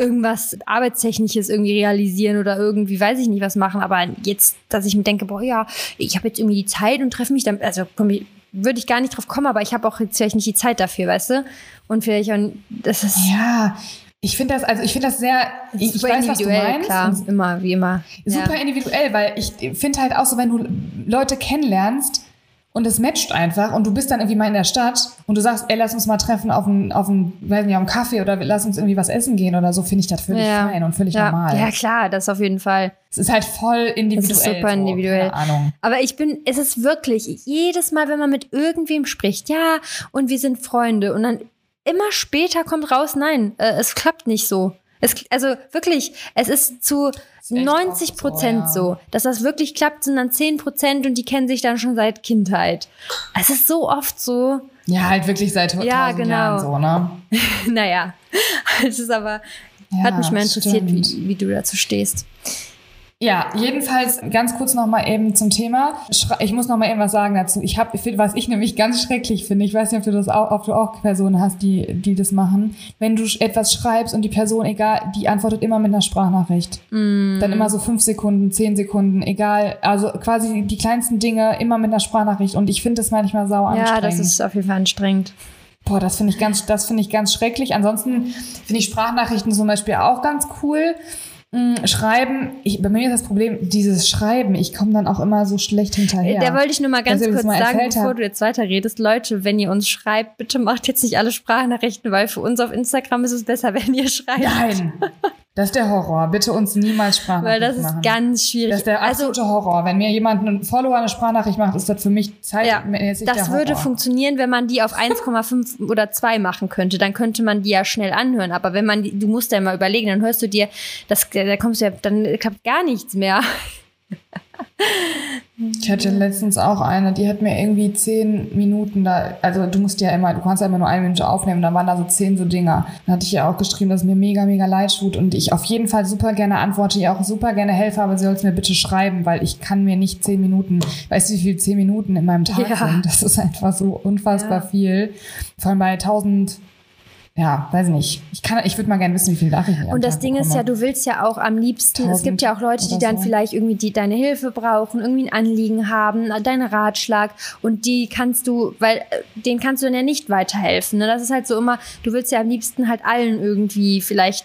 B: irgendwas Arbeitstechnisches irgendwie realisieren oder irgendwie, weiß ich nicht, was machen. Aber jetzt, dass ich mir denke, boah, ja, ich habe jetzt irgendwie die Zeit und treffe mich dann, also komm, würde ich gar nicht drauf kommen, aber ich habe auch jetzt vielleicht nicht die Zeit dafür, weißt du? Und vielleicht, auch, das ist
A: Ja, ich finde das, also ich finde das sehr, ich, ich weiß, was du meinst.
B: klar,
A: Und
B: immer, wie immer.
A: Super
B: ja.
A: individuell, weil ich finde halt auch so, wenn du Leute kennenlernst und es matcht einfach und du bist dann irgendwie mal in der Stadt und du sagst, ey, lass uns mal treffen auf einen, auf einen, weiß nicht, auf einen Kaffee oder lass uns irgendwie was essen gehen oder so, finde ich das völlig
B: ja.
A: fein und völlig
B: ja.
A: normal.
B: Ja, klar, das auf jeden Fall.
A: Es ist halt voll individuell.
B: Das ist super
A: so,
B: individuell.
A: Keine Ahnung.
B: Aber ich bin, es ist wirklich, jedes Mal, wenn man mit irgendwem spricht, ja, und wir sind Freunde, und dann immer später kommt raus, nein, äh, es klappt nicht so. Es, also wirklich, es ist zu
A: ist echt
B: 90
A: oft
B: Prozent
A: so,
B: so,
A: ja.
B: dass das wirklich klappt, sind dann 10 Prozent und die kennen sich dann schon seit Kindheit. Es ist so oft so,
A: Ja, halt wirklich seit
B: Ja, genau.
A: Jahren so, ne?
B: naja, es ist aber,
A: Ja,
B: hat mich mal interessiert,
A: stimmt.
B: wie, wie du dazu stehst.
A: Ja, jedenfalls ganz kurz noch mal eben zum Thema. Ich muss noch mal eben was sagen dazu. Ich habe, was ich nämlich ganz schrecklich finde. Ich weiß nicht, ob du das auch, ob du auch Personen hast, die, die das machen. Wenn du etwas schreibst und die Person, egal, die antwortet immer mit einer Sprachnachricht. Mm. Dann immer so fünf Sekunden, zehn Sekunden, egal. Also quasi die kleinsten Dinge immer mit einer Sprachnachricht. Und ich finde das manchmal sau anstrengend.
B: Ja, das ist auf jeden Fall anstrengend.
A: Boah, das finde ich ganz, das finde ich ganz schrecklich. Ansonsten finde ich Sprachnachrichten zum Beispiel auch ganz cool. Mm, schreiben, ich, bei mir ist das Problem, dieses Schreiben, ich komme dann auch immer so schlecht hinterher.
B: Da wollte ich nur mal ganz kurz mal sagen, bevor du jetzt weiterredest. Leute, wenn ihr uns schreibt, bitte macht jetzt nicht alle Sprachnachrichten, weil für uns auf Instagram ist es besser, wenn ihr schreibt.
A: Nein! Das ist der Horror. Bitte uns niemals Sprachnachrichten
B: Weil das ist
A: machen.
B: ganz schwierig.
A: Das ist der also absolute also, Horror. Wenn mir jemand einen Follower eine Sprachnachricht macht, ist das für mich Zeit.
B: Ja, das würde funktionieren, wenn man die auf 1,5 oder 2 machen könnte. Dann könnte man die ja schnell anhören. Aber wenn man die, du musst ja mal überlegen, dann hörst du dir, das, da kommst du ja, dann klappt gar nichts mehr.
A: Ich hatte letztens auch eine, die hat mir irgendwie zehn Minuten da, also du musst ja immer, du kannst ja immer nur eine Minute aufnehmen, da waren da so zehn so Dinger. Dann hatte ich ja auch geschrieben, dass es mir mega, mega leid tut und ich auf jeden Fall super gerne antworte, ihr auch super gerne helfe, aber sie soll es mir bitte schreiben, weil ich kann mir nicht zehn Minuten, weißt du, wie viel zehn Minuten in meinem Tag ja. sind? Das ist einfach so unfassbar ja. viel. Vor allem bei tausend ja, weiß nicht. Ich kann, ich würde mal gerne wissen, wie viele Nachrichten
B: ich Und das Tag Ding bekomme. ist ja, du willst ja auch am liebsten, es gibt ja auch Leute, die dann so. vielleicht irgendwie die, deine Hilfe brauchen, irgendwie ein Anliegen haben, deinen Ratschlag und die kannst du, weil äh, den kannst du dann ja nicht weiterhelfen. Ne? Das ist halt so immer, du willst ja am liebsten halt allen irgendwie vielleicht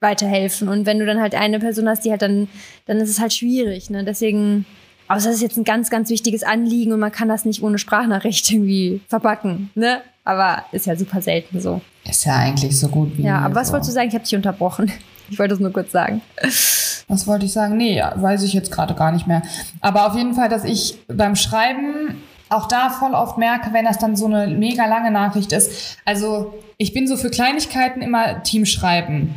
B: weiterhelfen und wenn du dann halt eine Person hast, die halt dann, dann ist es halt schwierig. Ne? Deswegen, außer es ist jetzt ein ganz, ganz wichtiges Anliegen und man kann das nicht ohne Sprachnachricht irgendwie verpacken. Ne? Aber ist ja super selten so.
A: Ist ja eigentlich so gut wie.
B: Ja, aber was so. wolltest du sagen? Ich habe dich unterbrochen. Ich wollte es nur kurz sagen.
A: Was wollte ich sagen? Nee, weiß ich jetzt gerade gar nicht mehr. Aber auf jeden Fall, dass ich beim Schreiben auch da voll oft merke, wenn das dann so eine mega lange Nachricht ist. Also ich bin so für Kleinigkeiten immer Team schreiben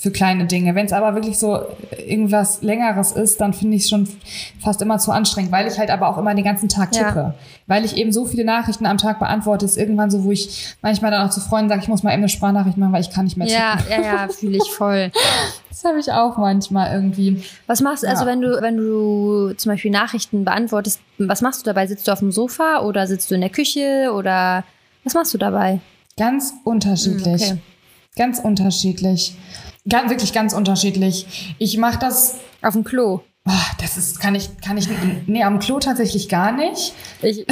A: für kleine Dinge. Wenn es aber wirklich so irgendwas Längeres ist, dann finde ich es schon fast immer zu anstrengend, weil ich halt aber auch immer den ganzen Tag tippe. Ja. Weil ich eben so viele Nachrichten am Tag beantworte, ist irgendwann so, wo ich manchmal dann auch zu Freunden sage, ich muss mal eben eine Sprachnachricht machen, weil ich kann nicht mehr
B: tippen. Ja, ja, ja, fühle ich voll.
A: das habe ich auch manchmal irgendwie.
B: Was machst du, also ja. also wenn du, wenn du zum Beispiel Nachrichten beantwortest, was machst du dabei? Sitzt du auf dem Sofa oder sitzt du in der Küche oder was machst du dabei?
A: Ganz unterschiedlich. Hm, okay. Ganz unterschiedlich. Ganz, wirklich ganz unterschiedlich. Ich mache das
B: auf dem Klo.
A: Oh, das ist, kann ich, kann ich, nee, am Klo tatsächlich gar nicht.
B: Ich,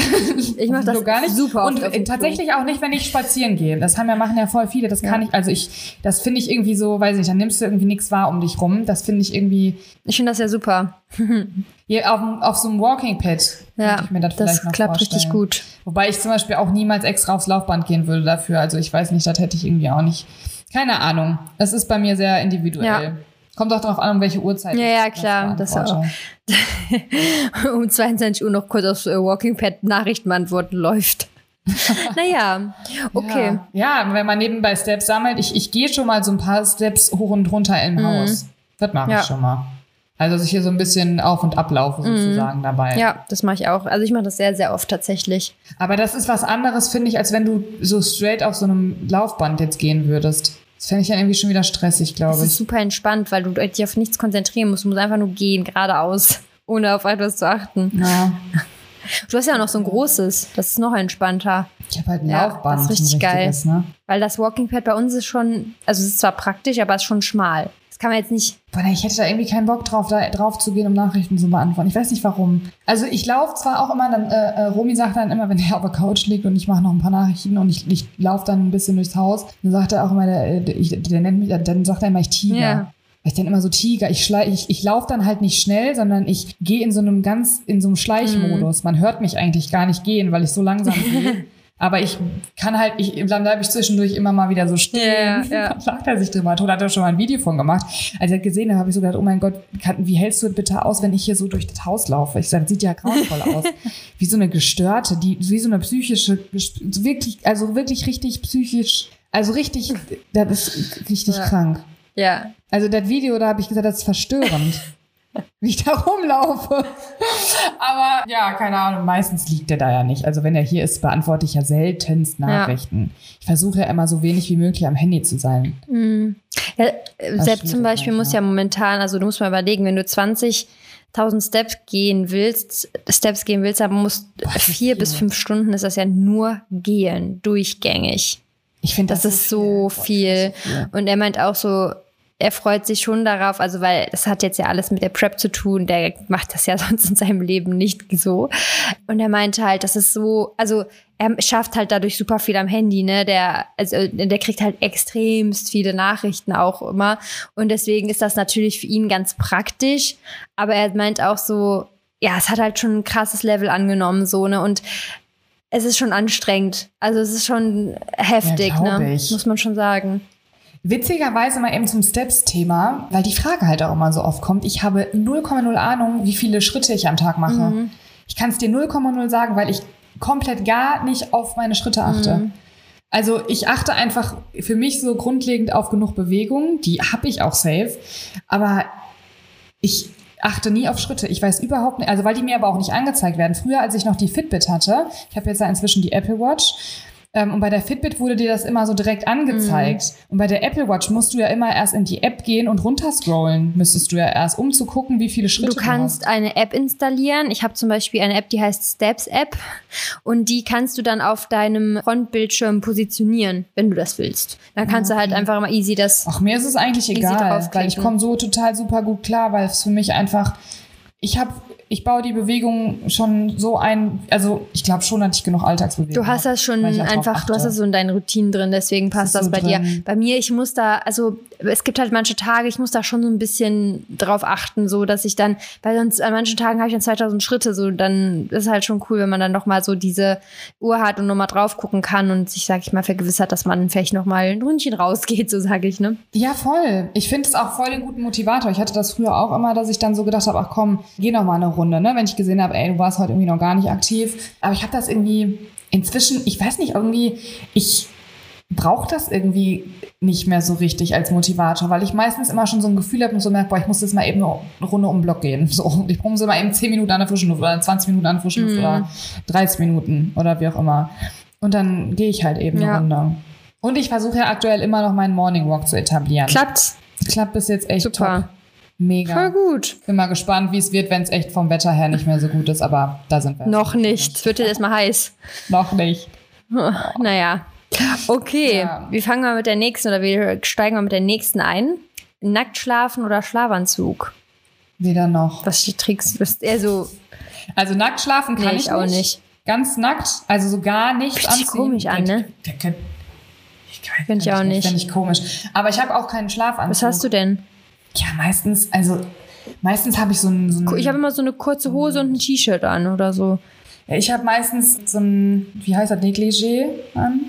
B: ich mache das gar nicht. super
A: Und tatsächlich auch nicht, wenn ich spazieren gehe. Das haben ja, machen ja voll viele. Das kann ja. ich, also ich, das finde ich irgendwie so, weiß nicht, dann nimmst du irgendwie nichts wahr um dich rum. Das finde ich irgendwie.
B: Ich finde das ja super.
A: Hier auf, auf so einem Walking Pad.
B: Ja, ich mir das, das klappt richtig gut.
A: Wobei ich zum Beispiel auch niemals extra aufs Laufband gehen würde dafür. Also ich weiß nicht, das hätte ich irgendwie auch nicht. Keine Ahnung. Es ist bei mir sehr individuell. Ja. Kommt auch darauf an, um welche Uhrzeit.
B: Ja, ja, klar. Das auch. um 22 Uhr noch kurz aufs äh, Walking Pad Nachrichten beantworten läuft. naja, okay.
A: Ja. ja. wenn man nebenbei Steps sammelt, ich, ich gehe schon mal so ein paar Steps hoch und runter im mhm. Haus. Das mache ja. ich schon mal. Also dass ich hier so ein bisschen auf und ablaufe mhm. sozusagen mhm. dabei.
B: Ja, das mache ich auch. Also ich mache das sehr, sehr oft tatsächlich.
A: Aber das ist was anderes, finde ich, als wenn du so straight auf so einem Laufband jetzt gehen würdest. Das fände ich ja irgendwie schon wieder stressig, glaube ich. Das
B: ist super entspannt, weil du dich auf nichts konzentrieren musst. Du musst einfach nur gehen, geradeaus, ohne auf etwas zu achten.
A: Ja.
B: Du hast ja auch noch so ein großes, das ist noch entspannter.
A: Ich habe halt ein ja, Laufband.
B: Das ist richtig geil. Ne? Weil das Walking Pad bei uns ist schon, also es ist zwar praktisch, aber es ist schon schmal. Das kann man jetzt nicht.
A: Boah, ich hätte da irgendwie keinen Bock drauf, da drauf zu gehen, um Nachrichten zu beantworten. Ich weiß nicht warum. Also ich laufe zwar auch immer, dann, äh, äh, Romy sagt dann immer, wenn er auf der Couch liegt und ich mache noch ein paar Nachrichten und ich, ich laufe dann ein bisschen durchs Haus, dann sagt er auch immer, der, der, der nennt mich, dann sagt er immer, ich Tiger. Ja. Ich dann immer so Tiger, ich, ich, ich laufe dann halt nicht schnell, sondern ich gehe in so einem ganz, in so einem Schleichmodus. Mhm. Man hört mich eigentlich gar nicht gehen, weil ich so langsam gehe. Aber ich kann halt, ich, dann bleibe ich zwischendurch immer mal wieder so stehen.
B: Yeah, ja.
A: Dann lacht er sich drüber. Toll hat er schon mal ein Video von gemacht. Als er gesehen hat, habe ich so gedacht, oh mein Gott, wie hältst du bitte aus, wenn ich hier so durch das Haus laufe? Ich sage, das sieht ja grauenvoll aus. Wie so eine gestörte, die, wie so eine psychische, wirklich, also wirklich richtig psychisch, also richtig, das ist richtig
B: ja.
A: krank.
B: Ja.
A: Also das Video, da habe ich gesagt, das ist verstörend. wie ich da rumlaufe. Aber ja, keine Ahnung, meistens liegt er da ja nicht. Also wenn er hier ist, beantworte ich ja seltenst Nachrichten. Ja. Ich versuche ja immer so wenig wie möglich am Handy zu sein.
B: Mhm. Ja, äh, Sepp zum Beispiel muss ja momentan, also du musst mal überlegen, wenn du 20.000 Steps gehen willst, Steps gehen willst, aber musst
A: Boah, das
B: vier
A: viel.
B: bis fünf Stunden ist das ja nur gehen, durchgängig.
A: Ich finde
B: Das, ist so viel. Und er meint auch so, er freut sich schon darauf, also weil das hat jetzt ja alles mit der Prep zu tun, der macht das ja sonst in seinem Leben nicht so. Und er meinte halt, das ist so, also er schafft halt dadurch super viel am Handy, ne? Der, also der kriegt halt extremst viele Nachrichten auch immer. Und deswegen ist das natürlich für ihn ganz praktisch. Aber er meint auch so, ja, es hat halt schon ein krasses Level angenommen, so, ne? Und es ist schon anstrengend. Also es ist schon heftig,
A: Ja,
B: ne? Muss man schon sagen.
A: Witzigerweise mal eben zum Steps-Thema, weil die Frage halt auch immer so oft kommt. Ich habe 0,0 Ahnung, wie viele Schritte ich am Tag mache.
B: Mhm.
A: Ich kann es dir 0,0 sagen, weil ich komplett gar nicht auf meine Schritte achte.
B: Mhm.
A: Also ich achte einfach für mich so grundlegend auf genug Bewegung. Die habe ich auch safe. Aber ich achte nie auf Schritte. Ich weiß überhaupt nicht, also weil die mir aber auch nicht angezeigt werden. Früher, als ich noch die Fitbit hatte, ich habe jetzt ja inzwischen die Apple Watch. Ähm, und bei der Fitbit wurde dir das immer so direkt angezeigt.
B: Mhm.
A: Und bei der Apple Watch musst du ja immer erst in die App gehen und runterscrollen, müsstest du ja erst, um zu gucken, wie viele Schritte
B: Du kannst eine App installieren. Ich habe zum Beispiel eine App, die heißt Steps App. Und die kannst du dann auf deinem Frontbildschirm positionieren, wenn du das willst. Dann kannst du halt einfach mal easy das.
A: Ach, mir ist es eigentlich egal, weil ich komme so total super gut klar, weil es für mich einfach, ich habe, ich baue die Bewegung schon so ein, also ich glaube schon, dass ich genug Alltagsbewegung
B: Du hast das schon
A: drauf
B: einfach, du hast das so in deinen Routinen drin, deswegen passt das
A: so
B: bei dir.
A: drin.
B: Bei mir, ich muss da, also es gibt halt manche Tage, ich muss da schon so ein bisschen drauf achten, so dass ich dann, weil sonst an manchen Tagen habe ich dann 2000 Schritte, so dann ist halt schon cool, wenn man dann noch mal so diese Uhr hat und noch mal drauf gucken kann und sich, sag ich mal, vergewissert, dass man vielleicht noch mal ein Rundchen rausgeht, so sage ich, ne?
A: Ja, voll. Ich finde es auch voll den guten Motivator. Ich hatte das früher auch immer, dass ich dann so gedacht habe, ach komm, geh noch mal eine Runde, ne? Wenn ich gesehen habe, ey, du warst heute irgendwie noch gar nicht aktiv. Aber ich habe das irgendwie inzwischen, ich weiß nicht, irgendwie, ich brauche das irgendwie nicht mehr so richtig als Motivator, weil ich meistens immer schon so ein Gefühl habe und so merke, boah, ich muss jetzt mal eben eine Runde um den Block gehen. So, ich brumse mal eben 10 Minuten an der frischen Luft oder 20 Minuten an der frischen Luft
B: Mhm.
A: oder 30 Minuten oder wie auch immer. Und dann gehe ich halt eben
B: Ja.
A: eine Runde. Und ich versuche ja aktuell immer noch meinen Morning Walk zu etablieren.
B: Klappt.
A: Klappt bis jetzt echt
B: Super.
A: top. Mega.
B: Voll gut.
A: Bin mal gespannt, wie es wird, wenn es echt vom Wetter her nicht mehr so gut ist, aber da sind wir.
B: Noch nicht. Es wird jetzt erstmal heiß.
A: Noch nicht.
B: Naja. Okay,
A: Ja.
B: wir fangen mal mit der nächsten oder wir steigen mal mit der nächsten ein. Nackt schlafen oder Schlafanzug?
A: Weder noch.
B: Was die Tricks? Ist eher so.
A: Also nackt schlafen kann
B: Nee,
A: ich,
B: ich auch nicht.
A: Ganz nackt, also so gar nichts anziehen.
B: komisch an, ne?
A: Der, der, ich kann-
B: ich auch nicht.
A: Finde ich komisch. Aber ich habe auch keinen Schlafanzug.
B: Was hast du denn?
A: Ja, meistens, also meistens habe ich so ein, so ein
B: Ich habe immer so eine kurze Hose und ein T-Shirt an oder so.
A: Ja, ich habe meistens so ein, wie heißt das, Negligé an.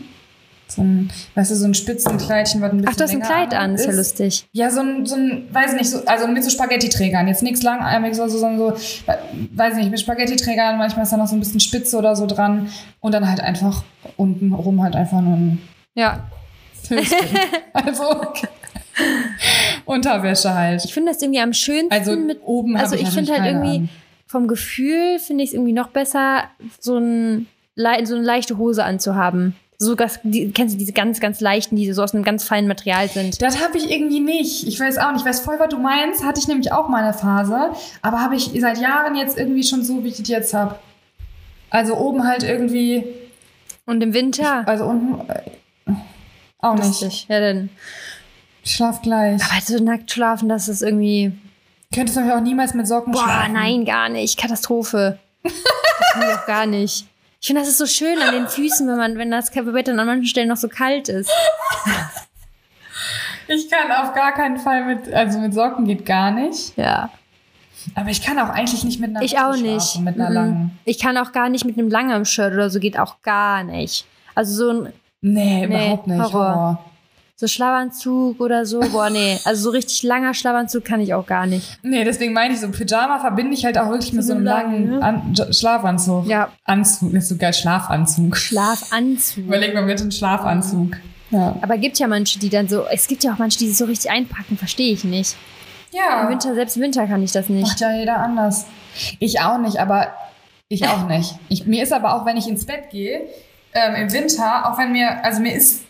A: So ein, weißt du, so ein Spitzenkleidchen, was ein bisschen
B: Ach, du hast ein Kleid an, ist ja lustig.
A: Ja, so ein, so ein, weiß nicht, so, also mit so Spaghetti-Trägern. Jetzt nichts langarmiges oder so, sondern so, weiß nicht, mit Spaghetti-Trägern, manchmal ist da noch so ein bisschen Spitze oder so dran. Und dann halt einfach unten rum halt einfach nur ein
B: Ja.
A: Also Unterwäsche halt.
B: Ich finde das irgendwie am schönsten
A: Also
B: mit.
A: oben
B: Also
A: ich
B: ich finde halt
A: natürlich keine
B: irgendwie
A: an.
B: vom Gefühl finde ich es irgendwie noch besser, so, ein, so eine leichte Hose anzuhaben. So, die, kennst du diese ganz, ganz leichten, die so aus einem ganz feinen Material sind?
A: Das habe ich irgendwie nicht. Ich weiß auch nicht. Ich weiß voll, was du meinst. Hatte ich nämlich auch mal eine Phase. Aber habe ich seit Jahren jetzt irgendwie schon so, wie ich das jetzt habe. Also oben halt irgendwie,
B: Und im Winter?
A: also unten äh, auch nicht.
B: Lustig. Ja, dann.
A: Ich schlaf gleich.
B: Aber so nackt schlafen, das ist irgendwie.
A: Könntest du auch niemals mit Socken
B: Boah,
A: schlafen.
B: nein, gar nicht. Katastrophe. Das kann ich auch gar nicht. Ich finde, das ist so schön an den Füßen, wenn man, wenn das Bett dann an manchen Stellen noch so kalt ist.
A: Ich kann auf gar keinen Fall mit, also mit Socken geht gar nicht.
B: Ja.
A: Aber ich kann auch eigentlich nicht mit einer
B: Ich auch
A: schlafen,
B: nicht.
A: Mit einer
B: Mhm.
A: langen.
B: Ich kann auch gar nicht mit einem langen Shirt oder so, geht auch gar nicht. Also so ein
A: Nee,
B: Nee,
A: überhaupt nicht.
B: Horror.
A: Horror.
B: So Schlafanzug oder so, boah, nee. Also so richtig langer Schlafanzug kann ich auch gar nicht.
A: Nee, deswegen meine ich so, Pyjama verbinde ich halt auch wirklich mit so einem langen
B: ne?
A: An Schlafanzug.
B: Ja.
A: Anzug, ist so geil, Schlafanzug.
B: Schlafanzug.
A: Überleg mal bitte einen Schlafanzug. Ja.
B: Aber gibt ja manche, die dann so, es gibt ja auch manche, die sich so richtig einpacken, verstehe ich nicht.
A: Ja.
B: Im Winter, selbst im Winter kann ich das nicht.
A: Macht ja jeder anders. Ich auch nicht, aber ich auch nicht. Ich, mir ist aber auch, wenn ich ins Bett gehe, ähm, im Winter, auch wenn mir, also mir ist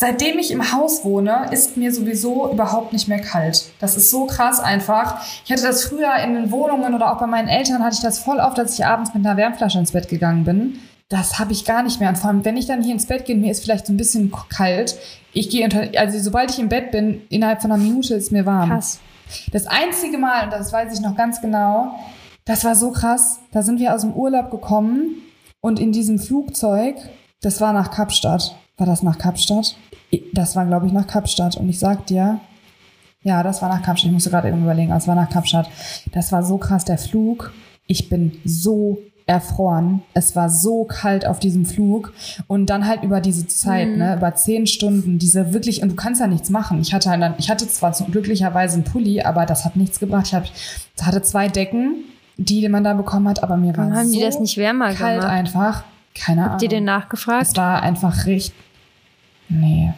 A: seitdem ich im Haus wohne, ist mir sowieso überhaupt nicht mehr kalt. Das ist so krass einfach. Ich hatte das früher in den Wohnungen oder auch bei meinen Eltern hatte ich das voll oft, dass ich abends mit einer Wärmflasche ins Bett gegangen bin. Das habe ich gar nicht mehr. Und vor allem, wenn ich dann hier ins Bett gehe, mir ist vielleicht so ein bisschen kalt. Ich gehe unter, also sobald ich im Bett bin, innerhalb von einer Minute ist mir warm.
B: Krass.
A: Das einzige Mal, und das weiß ich noch ganz genau, das war so krass. Da sind wir aus dem Urlaub gekommen und in diesem Flugzeug, das war nach Kapstadt. War das nach Kapstadt? Das war, glaube ich, nach Kapstadt. Und ich sag dir, ja, das war nach Kapstadt. Ich musste gerade eben überlegen, es war nach Kapstadt. Das war so krass, der Flug. Ich bin so erfroren. Es war so kalt auf diesem Flug. Und dann halt über diese Zeit,
B: Mhm.
A: ne, über zehn Stunden, diese wirklich, und du kannst ja nichts machen. Ich hatte, dann, ich hatte zwar so glücklicherweise einen Pulli, aber das hat nichts gebracht. Ich hab, hatte zwei Decken, die man da bekommen hat, aber mir war
B: haben
A: so
B: die das nicht wärmer
A: kalt
B: gemacht?
A: einfach. Keine Ahnung.
B: Habt ihr denn nachgefragt?
A: Es war einfach richtig. Nee.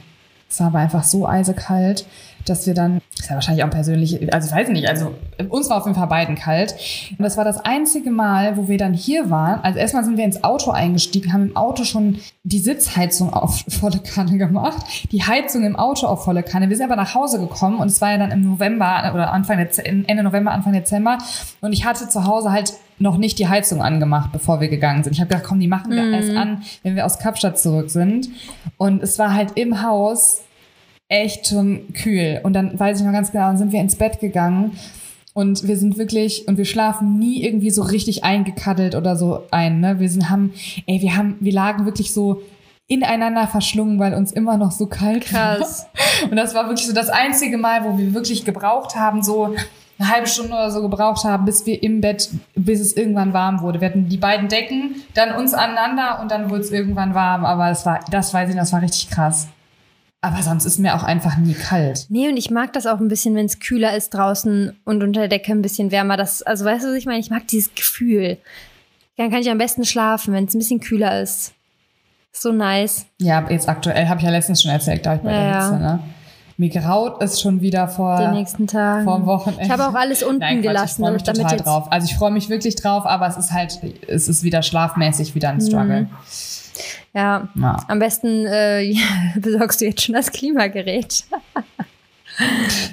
A: Es war aber einfach so eisekalt, dass wir dann, ist ja wahrscheinlich auch persönlich, also ich weiß nicht, also uns war auf jeden Fall beiden kalt. Und das war das einzige Mal, wo wir dann hier waren. Also erstmal sind wir ins Auto eingestiegen, haben im Auto schon die Sitzheizung auf volle Kanne gemacht, die Heizung im Auto auf volle Kanne. Wir sind aber nach Hause gekommen und es war ja dann im November oder Anfang Dez Ende November, Anfang Dezember. Und ich hatte zu Hause halt noch nicht die Heizung angemacht, bevor wir gegangen sind. Ich habe gedacht, komm, die machen wir erst an, wenn wir aus Kapstadt zurück sind. Und es war halt im Haus echt schon kühl. Und dann weiß ich noch ganz genau, dann sind wir ins Bett gegangen und wir sind wirklich, und wir schlafen nie irgendwie so richtig eingekaddelt oder so ein, ne? Wir sind, haben, ey, wir haben, wir lagen wirklich so ineinander verschlungen, weil uns immer noch so kalt
B: Krass.
A: war. Und das war wirklich so das einzige Mal, wo wir wirklich gebraucht haben, so eine halbe Stunde oder so gebraucht haben, bis wir im Bett, bis es irgendwann warm wurde. Wir hatten die beiden Decken, dann uns aneinander und dann wurde es irgendwann warm. Aber das war, das weiß ich, das war richtig krass. Aber sonst ist mir auch einfach nie kalt.
B: Nee, und ich mag das auch ein bisschen, wenn es kühler ist draußen und unter der Decke ein bisschen wärmer. Das, also weißt du, was ich meine? Ich mag dieses Gefühl. Dann kann ich am besten schlafen, wenn es ein bisschen kühler ist. So nice.
A: Ja, jetzt aktuell habe ich ja letztens schon erzählt, da ich bei
B: Ja,
A: der. Hitze, ne? Mir graut es schon wieder vor,
B: Den nächsten Tag.
A: vor dem Wochenende.
B: Ich habe auch alles unten
A: Nein, Quatsch,
B: gelassen,
A: ich freue mich
B: damit
A: total drauf. Also ich freue mich wirklich drauf, aber es ist halt, es ist wieder schlafmäßig wieder ein Struggle.
B: Ja.
A: Ja.
B: Am besten äh, besorgst du jetzt schon das Klimagerät.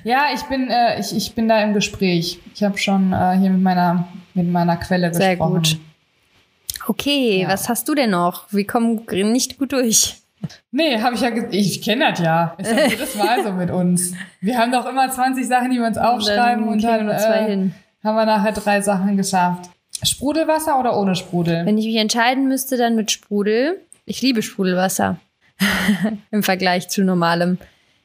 A: Ja, ich bin, äh, ich, ich bin da im Gespräch. Ich habe schon äh, hier mit meiner, mit meiner Quelle
B: Sehr
A: gesprochen.
B: gut. Okay,
A: Ja.
B: was hast du denn noch? Wir kommen nicht gut durch.
A: Nee, habe ich ja, ich kenne das ja. Ist ja jedes Mal so mit uns. Wir haben doch immer 20 Sachen, die wir uns aufschreiben und dann,
B: wir zwei
A: äh,
B: hin.
A: haben wir nachher drei Sachen geschafft. Sprudelwasser oder ohne Sprudel?
B: Wenn ich mich entscheiden müsste, dann mit Sprudel. Ich liebe Sprudelwasser im Vergleich zu normalem.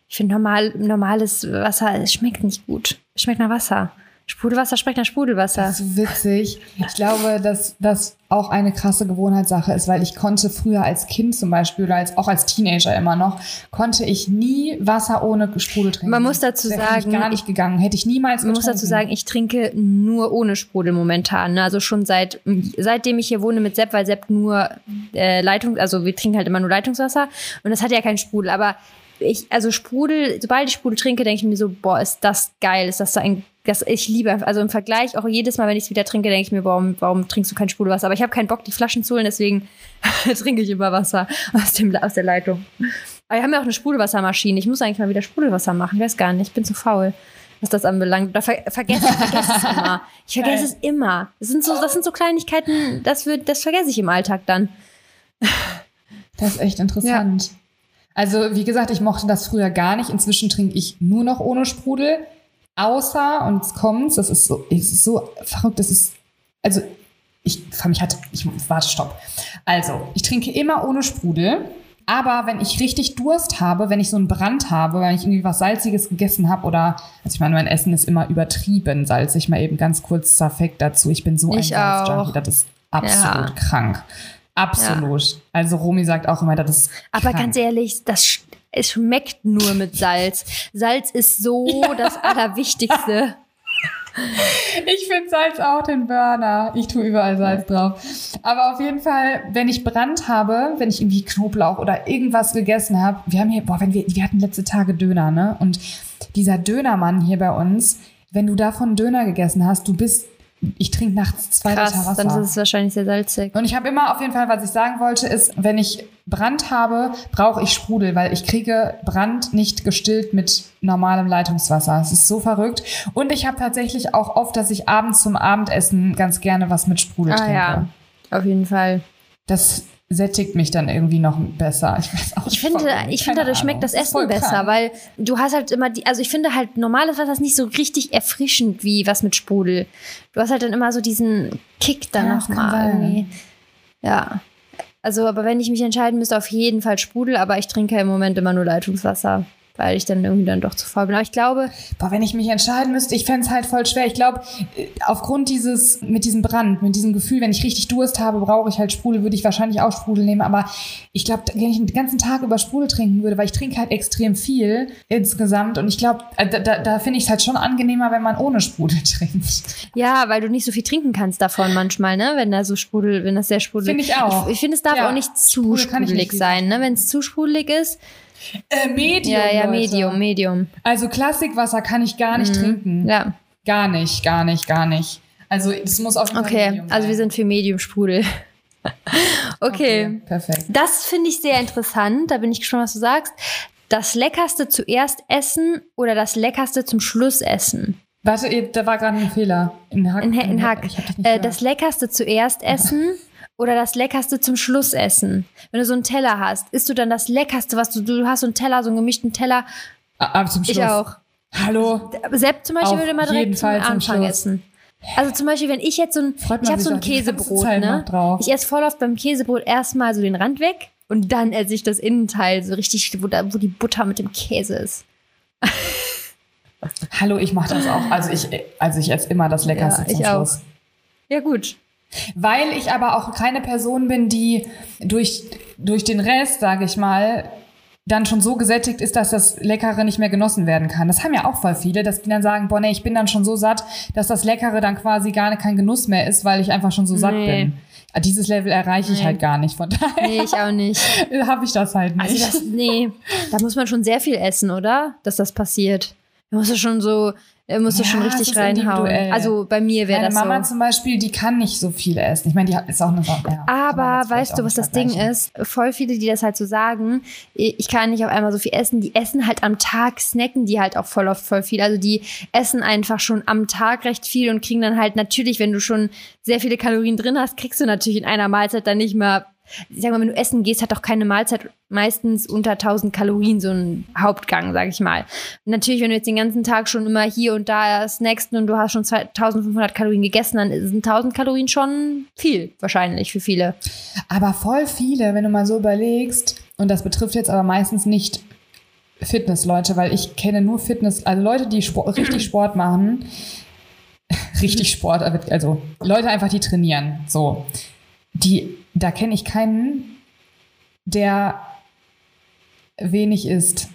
B: Ich finde normal, normales Wasser, es schmeckt nicht gut. Es schmeckt nach Wasser. Sprudelwasser schmeckt nach Sprudelwasser.
A: Das ist so witzig. Ich glaube, dass das auch eine krasse Gewohnheitssache ist, weil ich konnte früher als Kind zum Beispiel oder als, auch als Teenager immer noch, konnte ich nie Wasser ohne Sprudel trinken.
B: Man muss dazu
A: mich
B: sagen,
A: gar nicht gegangen. Hätte ich niemals
B: Man muss dazu sagen, ich trinke nur ohne Sprudel momentan. ne? Also schon seit seitdem ich hier wohne mit Sepp, weil Sepp nur äh, Leitung, also wir trinken halt immer nur Leitungswasser und das hat ja keinen Sprudel. Aber ich, also Sprudel, sobald ich Sprudel trinke, denke ich mir so, boah, ist das geil, ist das so ein, das ich liebe. Also im Vergleich auch jedes Mal, wenn ich es wieder trinke, denke ich mir, warum, warum trinkst du kein Sprudelwasser? Aber ich habe keinen Bock, die Flaschen zu holen, deswegen trinke ich immer Wasser aus dem aus der Leitung. Aber wir haben ja auch eine Sprudelwassermaschine. Ich muss eigentlich mal wieder Sprudelwasser machen. Ich weiß gar nicht, ich bin zu faul was das anbelangt. Da ver vergesse ich vergesse es immer. Ich vergesse
A: Geil.
B: es immer. Das sind so, das sind so Kleinigkeiten, das wird, das vergesse ich im Alltag dann.
A: Das ist echt interessant. Also, wie gesagt, ich mochte das früher gar nicht. Inzwischen trinke ich nur noch ohne Sprudel. Außer, und jetzt kommt's, das ist so, es ist so verrückt, das ist, also, ich, mich hat, ich, warte, stopp. Also, ich trinke immer ohne Sprudel. Aber wenn ich richtig Durst habe, wenn ich so einen Brand habe, wenn ich irgendwie was Salziges gegessen habe oder, also ich meine, mein Essen ist immer übertrieben salzig, mal eben ganz kurz Zerfekt dazu. Ich bin so ein
B: Ich
A: Salzjunkie, das ist absolut
B: Ja.
A: krank. Absolut. Also Romy sagt auch immer, das ist
B: Aber
A: krank.
B: ganz ehrlich, das es schmeckt nur mit Salz. Salz ist so das Allerwichtigste.
A: Ich finde Salz auch den Burner. Ich tue überall Salz drauf. Aber auf jeden Fall, wenn ich Brand habe, wenn ich irgendwie Knoblauch oder irgendwas gegessen habe, wir haben hier, boah, wenn wir, wir hatten letzte Tage Döner, ne? Und dieser Dönermann hier bei uns, wenn du davon Döner gegessen hast, du bist ich trinke nachts zwei
B: Krass,
A: Liter Wasser.
B: dann ist es wahrscheinlich sehr salzig.
A: Und ich habe immer auf jeden Fall, was ich sagen wollte, ist, wenn ich Brand habe, brauche ich Sprudel, weil ich kriege Brand nicht gestillt mit normalem Leitungswasser. Es ist so verrückt. Und ich habe tatsächlich auch oft, dass ich abends zum Abendessen ganz gerne was mit Sprudel
B: Ah
A: trinke.
B: ja, auf jeden Fall.
A: Das sättigt mich dann irgendwie noch besser. Ich weiß auch
B: Ich finde,
A: warum.
B: ich finde, dadurch
A: Ahnung.
B: schmeckt das
A: voll
B: Essen besser,
A: krank.
B: weil du hast halt immer die, also ich finde halt normales Wasser ist nicht so richtig erfrischend wie was mit Sprudel. Du hast halt dann immer so diesen Kick dann
A: Ja,
B: nochmal irgendwie. Ja. Also, aber wenn ich mich entscheiden müsste, auf jeden Fall Sprudel, aber ich trinke im Moment immer nur Leitungswasser, weil ich dann irgendwie dann doch zu faul bin. Aber ich glaube,
A: Boah, wenn ich mich entscheiden müsste, ich fände es halt voll schwer. Ich glaube, äh, aufgrund dieses, mit diesem Brand, mit diesem Gefühl, wenn ich richtig Durst habe, brauche ich halt Sprudel, würde ich wahrscheinlich auch Sprudel nehmen. Aber ich glaube, wenn ich den ganzen Tag über Sprudel trinken würde, weil ich trinke halt extrem viel insgesamt. Und ich glaube, äh, da, da, da finde ich es halt schon angenehmer, wenn man ohne Sprudel trinkt.
B: ja, weil du nicht so viel trinken kannst davon manchmal, ne? Wenn da so Sprudel, wenn das sehr sprudelig
A: Finde ich auch.
B: Ich, ich finde, es darf
A: Ja,
B: auch nicht zu
A: Sprudel
B: sprudelig
A: nicht
B: sein, ne? Wenn es zu sprudelig ist.
A: Äh, Medium.
B: Ja, ja,
A: Leute.
B: Medium, Medium.
A: Also Klassikwasser kann ich gar nicht trinken.
B: Ja.
A: Gar nicht, gar nicht, gar nicht. Also es muss auf jeden Fall
B: Okay,
A: Medium
B: also wir sind für Medium-Sprudel. okay.
A: Perfekt.
B: Das finde ich sehr interessant. Da bin ich gespannt, was du sagst. Das Leckerste zuerst essen oder das Leckerste zum Schluss essen?
A: Warte, da war gerade ein Fehler. In Hack.
B: In, in Hack. Äh, das Leckerste zuerst essen oder das Leckerste zum Schluss essen? Wenn du so einen Teller hast, isst du dann das Leckerste, was du, du hast so einen Teller, so einen gemischten Teller.
A: Aber zum Schluss.
B: Ich auch.
A: Hallo.
B: Sepp zum Beispiel
A: Auf
B: würde immer direkt zum Anfang
A: Schluss.
B: essen. Also zum Beispiel, wenn ich jetzt so ein,
A: Freut
B: ich habe so ein Käsebrot, ne? Ich esse voll oft beim Käsebrot erstmal so den Rand weg und dann esse ich das Innenteil so richtig, wo, da, wo die Butter mit dem Käse ist.
A: Hallo, ich mache das auch. Also ich, also ich esse immer das Leckerste
B: Ja,
A: zum
B: ich auch.
A: Schluss.
B: Ja gut.
A: Weil ich aber auch keine Person bin, die durch, durch den Rest, sage ich mal, dann schon so gesättigt ist, dass das Leckere nicht mehr genossen werden kann. Das haben ja auch voll viele, dass die dann sagen, boah, nee, ich bin dann schon so satt, dass das Leckere dann quasi gar kein Genuss mehr ist, weil ich einfach schon so satt
B: Nee.
A: bin. Dieses Level erreiche ich
B: Nee.
A: halt gar nicht. Von daher
B: Nee, ich auch nicht.
A: habe ich das halt nicht.
B: Also das, nee, da muss man schon sehr viel essen, oder? Dass das passiert. Da musst du schon so, da musst du
A: Ja,
B: schon richtig reinhauen. Also bei mir wäre das
A: Mama
B: so.
A: zum Beispiel, die kann nicht so viel essen. Ich meine, die hat, ist auch eine ja, kann man
B: Aber weißt du, was das Ding ist? Voll viele, die das halt so sagen, ich kann nicht auf einmal so viel essen, die essen halt am Tag, snacken die halt auch voll oft voll viel. Also die essen einfach schon am Tag recht viel und kriegen dann halt natürlich, wenn du schon sehr viele Kalorien drin hast, kriegst du natürlich in einer Mahlzeit dann nicht mehr sag mal, wenn du essen gehst, hat doch keine Mahlzeit meistens unter 1000 Kalorien so ein Hauptgang, sag ich mal. Natürlich, wenn du jetzt den ganzen Tag schon immer hier und da snackst und du hast schon 2500 Kalorien gegessen, dann sind 1000 Kalorien schon viel, wahrscheinlich für viele.
A: Aber voll viele, wenn du mal so überlegst, und das betrifft jetzt aber meistens nicht Fitnessleute, weil ich kenne nur Fitness, also Leute, die Sport, richtig Sport machen, richtig Sport, also Leute einfach, die trainieren, so. Die, da kenne ich keinen, der wenig isst.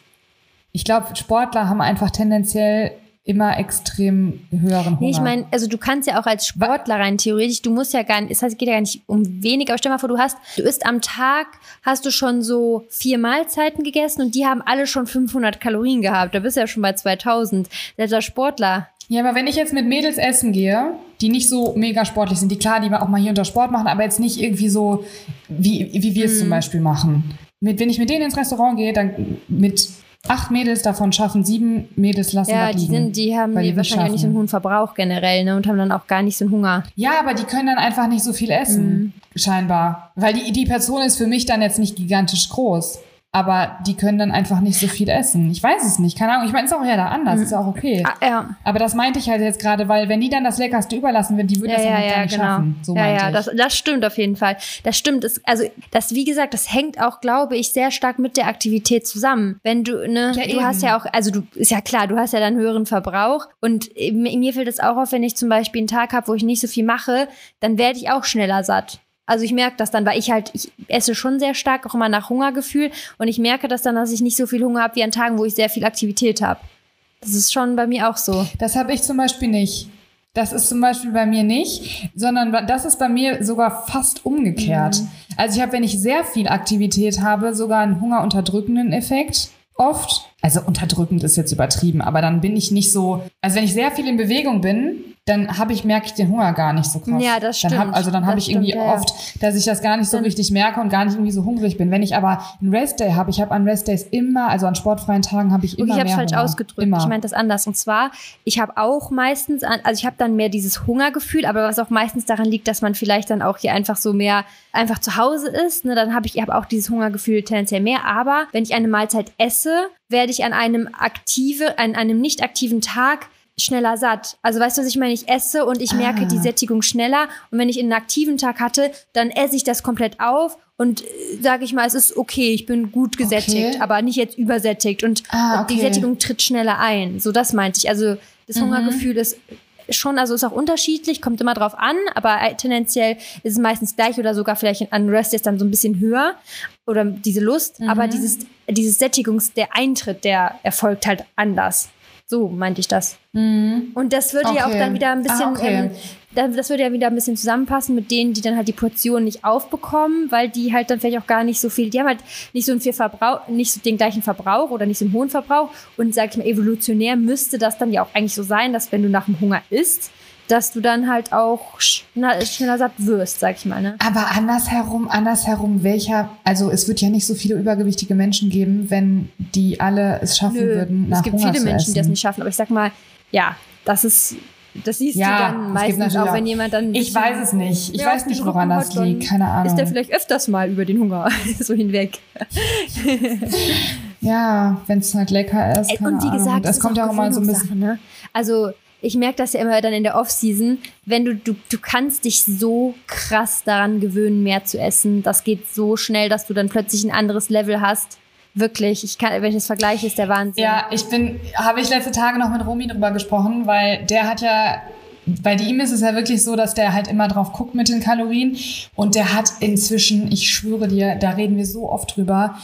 A: Ich glaube, Sportler haben einfach tendenziell immer extrem höheren Hunger.
B: Nee, ich meine, also du kannst ja auch als Sportler rein theoretisch, du musst ja gar nicht, das heißt, es geht ja gar nicht um wenig, aber stell mal vor, du hast, du isst am Tag, hast du schon so vier Mahlzeiten gegessen und die haben alle schon 500 Kalorien gehabt. Da bist du ja schon bei 2000. Selbst als Sportler.
A: Ja, aber wenn ich jetzt mit Mädels essen gehe, die nicht so mega sportlich sind, die klar, die auch mal hier unter Sport machen, aber jetzt nicht irgendwie so, wie, wie wir es
B: Hm.
A: zum Beispiel machen. Mit, wenn ich mit denen ins Restaurant gehe, dann mit acht Mädels davon schaffen, sieben Mädels lassen
B: Ja,
A: das
B: die
A: liegen,
B: sind, die haben die wahrscheinlich auch nicht so einen
A: schaffen.
B: hohen Verbrauch generell, ne? Und haben dann auch gar nicht so einen Hunger.
A: Ja, aber die können dann einfach nicht so viel essen,
B: Mhm.
A: scheinbar. Weil die, die Person ist für mich dann jetzt nicht gigantisch groß. Aber die können dann einfach nicht so viel essen. Ich weiß es nicht, keine Ahnung. Ich meine, ist auch ja da anders, ist ja auch okay.
B: Ah, ja.
A: Aber das meinte ich halt jetzt gerade, weil wenn die dann das Leckerste überlassen wird, die würde
B: Ja,
A: das ja,
B: ja,
A: gar nicht
B: genau.
A: schaffen. So
B: ja, ja,
A: ich.
B: das, das stimmt auf jeden Fall. Das stimmt. Das, also, das, wie gesagt, das hängt auch, glaube ich, sehr stark mit der Aktivität zusammen. Wenn du, ne,
A: Ja,
B: du
A: eben.
B: hast ja auch, also du, ist ja klar, du hast ja dann höheren Verbrauch. Und äh, mir mir fällt es auch auf, wenn ich zum Beispiel einen Tag habe, wo ich nicht so viel mache, dann werde ich auch schneller satt. Also ich merke das dann, weil ich halt, ich esse schon sehr stark auch immer nach Hungergefühl und ich merke das dann, dass ich nicht so viel Hunger habe wie an Tagen, wo ich sehr viel Aktivität habe. Das ist schon bei mir auch so.
A: Das habe ich zum Beispiel nicht. Das ist zum Beispiel bei mir nicht, sondern das ist bei mir sogar fast umgekehrt. Also ich habe, wenn ich sehr viel Aktivität habe, sogar einen hungerunterdrückenden Effekt oft. Also unterdrückend ist jetzt übertrieben, aber dann bin ich nicht so. Also wenn ich sehr viel in Bewegung bin, dann habe ich, merke ich den Hunger gar nicht so krass.
B: Ja, das
A: Dann hab,
B: stimmt.
A: also dann habe ich irgendwie
B: stimmt, ja,
A: oft, dass ich das gar nicht so richtig merke und gar nicht irgendwie so hungrig bin. Wenn ich aber einen Restday habe, ich habe an Restdays immer, also an sportfreien Tagen habe ich
B: Und
A: immer
B: ich habe es falsch
A: Hunger.
B: ausgedrückt.
A: Immer.
B: Ich meine das anders. Und zwar, ich habe auch meistens, an, also ich habe dann mehr dieses Hungergefühl, aber was auch meistens daran liegt, dass man vielleicht dann auch hier einfach so mehr einfach zu Hause ist. Ne, dann habe ich, ich habe auch dieses Hungergefühl tendenziell mehr. Aber wenn ich eine Mahlzeit esse, werde ich an einem aktive, an einem nicht aktiven Tag schneller satt. Also weißt du, was ich meine? Ich esse und ich merke
A: Ah.
B: die Sättigung schneller. Und wenn ich einen aktiven Tag hatte, dann esse ich das komplett auf und sage ich mal, es ist okay, ich bin gut gesättigt,
A: Okay.
B: aber nicht jetzt übersättigt. Und
A: Ah,
B: die
A: okay.
B: Sättigung tritt schneller ein. So, das meinte ich. Also das
A: Mhm.
B: Hungergefühl ist schon, also ist auch unterschiedlich, kommt immer drauf an, aber tendenziell ist es meistens gleich oder sogar vielleicht an Rest ist dann so ein bisschen höher oder diese Lust,
A: Mhm.
B: aber dieses, dieses Sättigungs, der Eintritt, der erfolgt halt anders. So meinte ich das.
A: Mhm.
B: Und das würde ja auch
A: Okay.
B: dann wieder ein bisschen,
A: Ah, okay.
B: ähm, da- das würde ja wieder ein bisschen zusammenpassen mit denen, die dann halt die Portion nicht aufbekommen, weil die halt dann vielleicht auch gar nicht so viel, die haben halt nicht so viel Verbrauch, nicht so den gleichen Verbrauch oder nicht so einen hohen Verbrauch. Und sag ich mal, evolutionär müsste das dann ja auch eigentlich so sein, dass wenn du nach dem Hunger isst, dass du dann halt auch schneller, schneller satt wirst, sag ich mal. Ne?
A: Aber andersherum, andersherum, welcher, also es wird ja nicht so viele übergewichtige Menschen geben, wenn die alle es schaffen würden, nach
B: es gibt
A: Hunger
B: viele Menschen,
A: essen.
B: die das nicht schaffen. Aber ich sag mal, ja, das ist, das siehst
A: Ja,
B: du dann meistens auch, wenn jemand dann.
A: Ich weiß es nicht. Ich
B: Ja,
A: weiß nicht, woran das liegt. Keine Ahnung.
B: Ist der vielleicht öfters mal über den Hunger so hinweg.
A: ja, wenn es halt lecker ist. Keine
B: und wie
A: Ahnung.
B: gesagt,
A: das
B: ist
A: kommt ja auch immer so ein bisschen.
B: Gewöhnungssache, Ne? Also ich merke das ja immer dann in der Off-Season, wenn du, du, du kannst dich so krass daran gewöhnen, mehr zu essen. Das geht so schnell, dass du dann plötzlich ein anderes Level hast. Wirklich, ich kann, wenn ich das vergleiche, ist der Wahnsinn.
A: Ja, ich bin, habe ich letzte Tage noch mit Romy drüber gesprochen, weil der hat ja, bei ihm ist es ja wirklich so, dass der halt immer drauf guckt mit den Kalorien und der hat inzwischen, ich schwöre dir, da reden wir so oft drüber,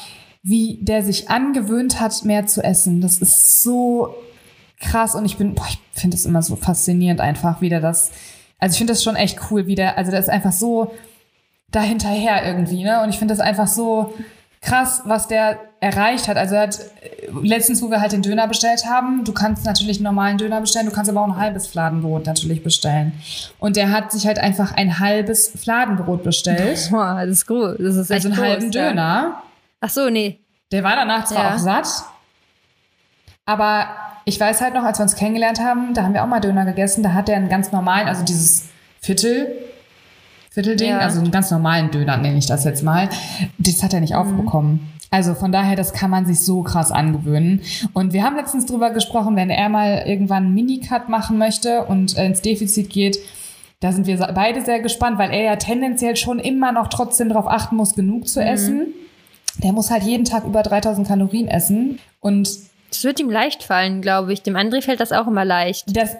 A: wie der sich angewöhnt hat, mehr zu essen. Das ist so krass und ich bin, boah, ich finde das immer so faszinierend einfach, wie der das, also ich finde das schon echt cool, wie der, also der ist einfach so dahinterher irgendwie, ne? Und ich finde das einfach so krass, was der erreicht hat. Also er hat äh, letztens, wo wir halt den Döner bestellt haben, du kannst natürlich einen normalen Döner bestellen, du kannst aber auch ein halbes Fladenbrot natürlich bestellen. Und der hat sich halt einfach ein halbes Fladenbrot bestellt,
B: Boah, das ist groß. Das ist
A: also
B: echt
A: einen halben
B: groß, ja.
A: Döner.
B: Ach so, nee.
A: Der war danach zwar
B: Ja.
A: auch satt, aber ich weiß halt noch, als wir uns kennengelernt haben, da haben wir auch mal Döner gegessen, da hat der einen ganz normalen, also dieses Viertel, Viertelding,
B: Ja.
A: also einen ganz normalen Döner nenne ich das jetzt mal, das hat er nicht aufbekommen. Also von daher, das kann man sich so krass angewöhnen. Und wir haben letztens drüber gesprochen, wenn er mal irgendwann einen Minicut machen möchte und äh, ins Defizit geht, da sind wir beide sehr gespannt, weil er ja tendenziell schon immer noch trotzdem darauf achten muss, genug zu essen. Der muss halt jeden Tag über 3000 Kalorien essen. Und
B: Das wird ihm leicht fallen, glaube ich. Dem André fällt das auch immer leicht.
A: das,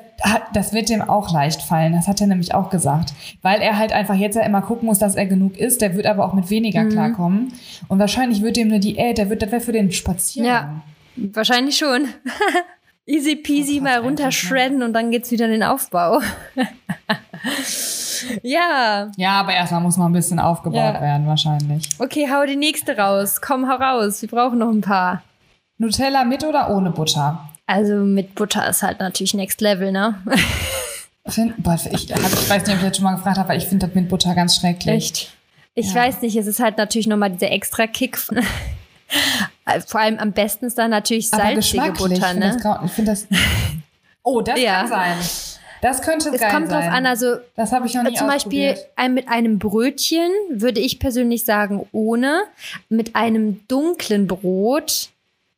A: das wird dem auch leicht fallen. Das hat er nämlich auch gesagt. Weil er halt einfach jetzt ja immer gucken muss, dass er genug isst. Der wird aber auch mit weniger
B: Mhm.
A: klarkommen. Und wahrscheinlich wird dem eine Diät, der wird, das wäre für den Spaziergang.
B: Ja. Wahrscheinlich schon. Easy peasy
A: Oh,
B: mal
A: krass,
B: runtershredden und dann geht's wieder in den Aufbau. ja.
A: Ja, aber erstmal muss mal ein bisschen aufgebaut
B: Ja.
A: werden, wahrscheinlich.
B: Okay, hau die nächste raus. Komm, hau raus. Wir brauchen noch ein paar.
A: Nutella mit oder ohne Butter?
B: Also mit Butter ist halt natürlich Next Level, ne?
A: Find, boah, ich, hab, ich weiß nicht, ob ich das schon mal gefragt habe, aber ich finde das mit Butter ganz schrecklich.
B: Echt? Ich
A: Ja.
B: weiß nicht, es ist halt natürlich nochmal dieser extra Kick. von- Vor allem am besten ist dann natürlich salzige Butter,
A: ich finde
B: ne?
A: das, find das. Oh, das
B: Ja.
A: kann sein. Das könnte
B: Es
A: geil
B: kommt
A: sein.
B: drauf an, also
A: das habe ich noch nie
B: Zum Beispiel ein, mit einem Brötchen würde ich persönlich sagen ohne. Mit einem dunklen Brot,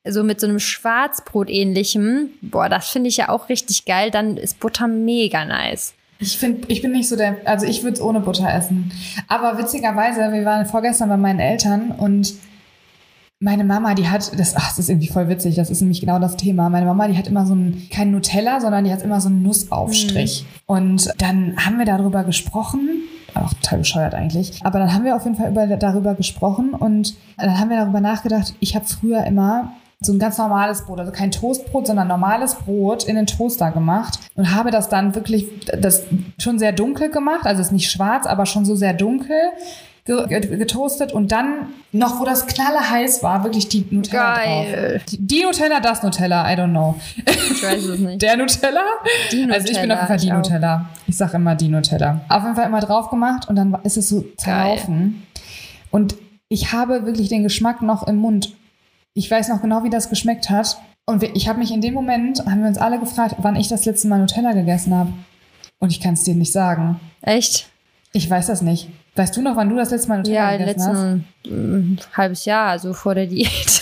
B: so mit so einem Schwarzbrot ähnlichem, boah, das finde ich ja auch richtig geil. Dann ist Butter mega nice.
A: Ich finde, ich bin nicht so der, also ich würde es ohne Butter essen. Aber witzigerweise, wir waren vorgestern bei meinen Eltern und meine Mama, die hat, das, ach, das ist irgendwie voll witzig, das ist nämlich genau das Thema. Meine Mama, die hat immer so einen, kein Nutella, sondern die hat immer so einen Nussaufstrich. Und dann haben wir darüber gesprochen, auch total bescheuert eigentlich. Aber dann haben wir auf jeden Fall über, darüber gesprochen und dann haben wir darüber nachgedacht, ich habe früher immer so ein ganz normales Brot, also kein Toastbrot, sondern normales Brot in den Toaster gemacht und habe das dann wirklich das schon sehr dunkel gemacht, also es ist nicht schwarz, aber schon so sehr dunkel, ge ge getoastet und dann noch, wo das knalle heiß war, wirklich die Nutella
B: Geil.
A: drauf. Die, Nutella, das Nutella, I don't know.
B: Ich weiß es nicht.
A: Der Nutella?
B: Die
A: Also ich bin auf jeden Fall die
B: ich.
A: Nutella. Ich sag immer die Nutella. Auf jeden Fall immer drauf gemacht und dann ist es so zerlaufen. Und ich habe wirklich den Geschmack noch im Mund. Ich weiß noch genau, wie das geschmeckt hat. Und ich habe mich in dem Moment, haben wir uns alle gefragt, wann ich das letzte Mal Nutella gegessen habe. Und ich kann es dir nicht sagen.
B: Echt?
A: Ich weiß das nicht. Weißt du noch, wann du das letzte Mal Nutella
B: Ja,
A: gegessen hast?
B: letzten mm, halbes Jahr, also vor der Diät.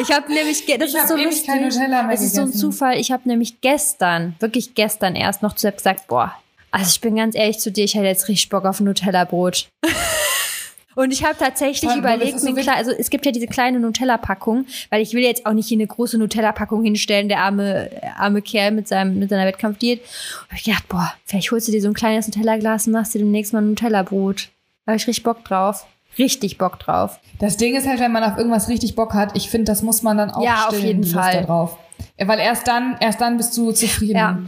B: ich habe nämlich, das
A: Ich
B: ist so lustig.
A: kein Nutella mehr
B: Das ist so ein. Zufall. Ich habe nämlich gestern, wirklich gestern erst noch zu selbst gesagt, boah, also ich bin ganz ehrlich zu dir, ich hätte jetzt richtig Bock auf ein Nutella-Brot. Und ich habe tatsächlich
A: Vor
B: überlegt,
A: so
B: klar, also es gibt ja diese kleine Nutella-Packung, weil ich will jetzt auch nicht hier eine große Nutella-Packung hinstellen, der arme, arme Kerl mit, seinem, mit seiner Wettkampfdiät. Hab ich gedacht, boah, vielleicht holst du dir so ein kleines Nutella-Glas und machst dir demnächst mal ein Nutella-Brot. Da hab ich richtig Bock drauf. Richtig Bock drauf.
A: Das Ding ist halt, wenn man auf irgendwas richtig Bock hat, ich finde, das muss man dann auch
B: Ja, auf
A: stillen,
B: jeden
A: die Lust
B: Fall.
A: drauf. Weil erst dann, erst dann bist du zufrieden.
B: Ja.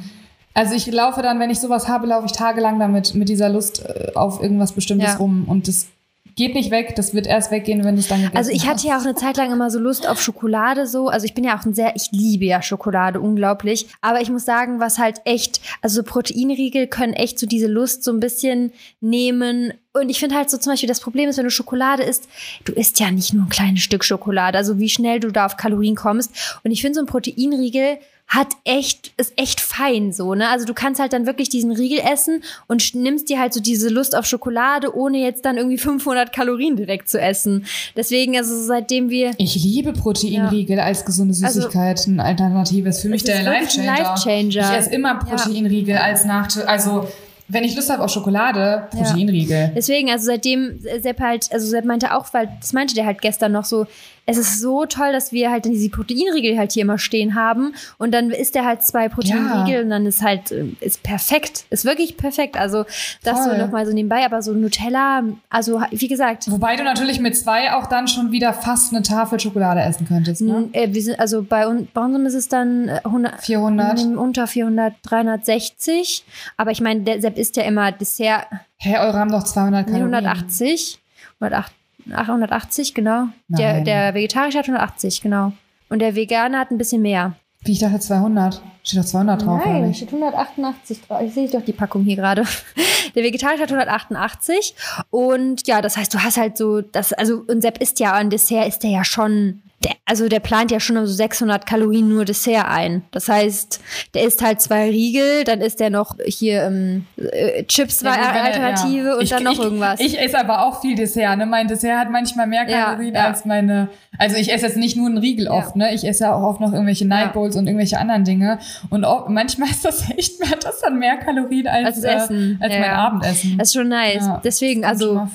A: Also ich laufe dann, wenn ich sowas habe, laufe ich tagelang damit, mit dieser Lust äh, auf irgendwas Bestimmtes
B: Ja.
A: rum. Und das geht nicht weg, das wird erst weggehen, wenn es dann gegessen
B: Also ich hatte ja auch eine Zeit lang immer so Lust auf Schokolade so. Also ich bin ja auch ein sehr, ich liebe ja Schokolade unglaublich. Aber ich muss sagen, was halt echt, also so Proteinriegel können echt so diese Lust so ein bisschen nehmen. Und ich finde halt so zum Beispiel, das Problem ist, wenn du Schokolade isst, du isst ja nicht nur ein kleines Stück Schokolade, also wie schnell du da auf Kalorien kommst. Und ich finde so ein Proteinriegel hat echt, ist echt fein so, ne? Also du kannst halt dann wirklich diesen Riegel essen und nimmst dir halt so diese Lust auf Schokolade, ohne jetzt dann irgendwie 500 Kalorien direkt zu essen. Deswegen, also seitdem wir
A: Ich liebe Proteinriegel als gesunde Süßigkeit, eine Alternative. Ist für mich
B: Also
A: der
B: ein
A: Life-Changer.
B: Life-Changer.
A: Ich esse immer Proteinriegel als Nachtisch. Also, wenn ich Lust habe auf Schokolade,
B: Ja.
A: Proteinriegel.
B: Deswegen, also seitdem Sepp halt, also Sepp meinte auch, weil das meinte der halt gestern noch so, es ist so toll, dass wir halt diese Proteinriegel halt hier immer stehen haben und dann ist der halt zwei Proteinriegel
A: ja.
B: und dann ist halt, äh, ist perfekt, ist wirklich perfekt. Also das
A: Voll.
B: so nochmal so nebenbei, aber so Nutella, also wie gesagt.
A: Wobei du natürlich mit zwei auch dann schon wieder fast eine Tafel Schokolade essen könntest, ne?
B: Äh, wir sind, also bei, un bei unserem ist es dann äh, 100,
A: 400.
B: Mm, unter 400, 360, aber ich meine, der Sepp isst ja immer Dessert.
A: Hä, hey, eure haben doch 200 Kalorien.
B: 180. 180. 180, genau. Der, der Vegetarische hat 180, genau. Und der Vegane hat ein bisschen mehr.
A: Wie ich dachte 200. Steht doch 200 drauf.
B: Nein, oder
A: nicht?
B: steht 188 drauf. Ich sehe doch die Packung hier gerade. Der Vegetarische hat 188. Und ja, das heißt, du hast halt so, das, also, und Sepp ist ja, ein Dessert ist der ja schon der, also der plant ja schon so 600 Kalorien nur Dessert ein. Das heißt, der isst halt zwei Riegel, dann isst der noch hier ähm, äh, Chips war
A: Ja, er-
B: Alternative
A: ja.
B: und
A: Ich-
B: dann noch
A: ich,
B: irgendwas.
A: Ich esse aber auch viel Dessert. Ne? Mein Dessert hat manchmal mehr Kalorien
B: ja.
A: als meine. Also ich esse jetzt nicht nur einen Riegel oft, ne? Ich esse ja auch oft noch irgendwelche Night Bowls und irgendwelche anderen Dinge. Und auch, manchmal ist das echt mehr, hat das dann mehr Kalorien als,
B: Als.
A: Äh, als
B: Ja,
A: mein
B: ja.
A: Abendessen.
B: Das ist schon nice.
A: Ja,
B: Deswegen, also,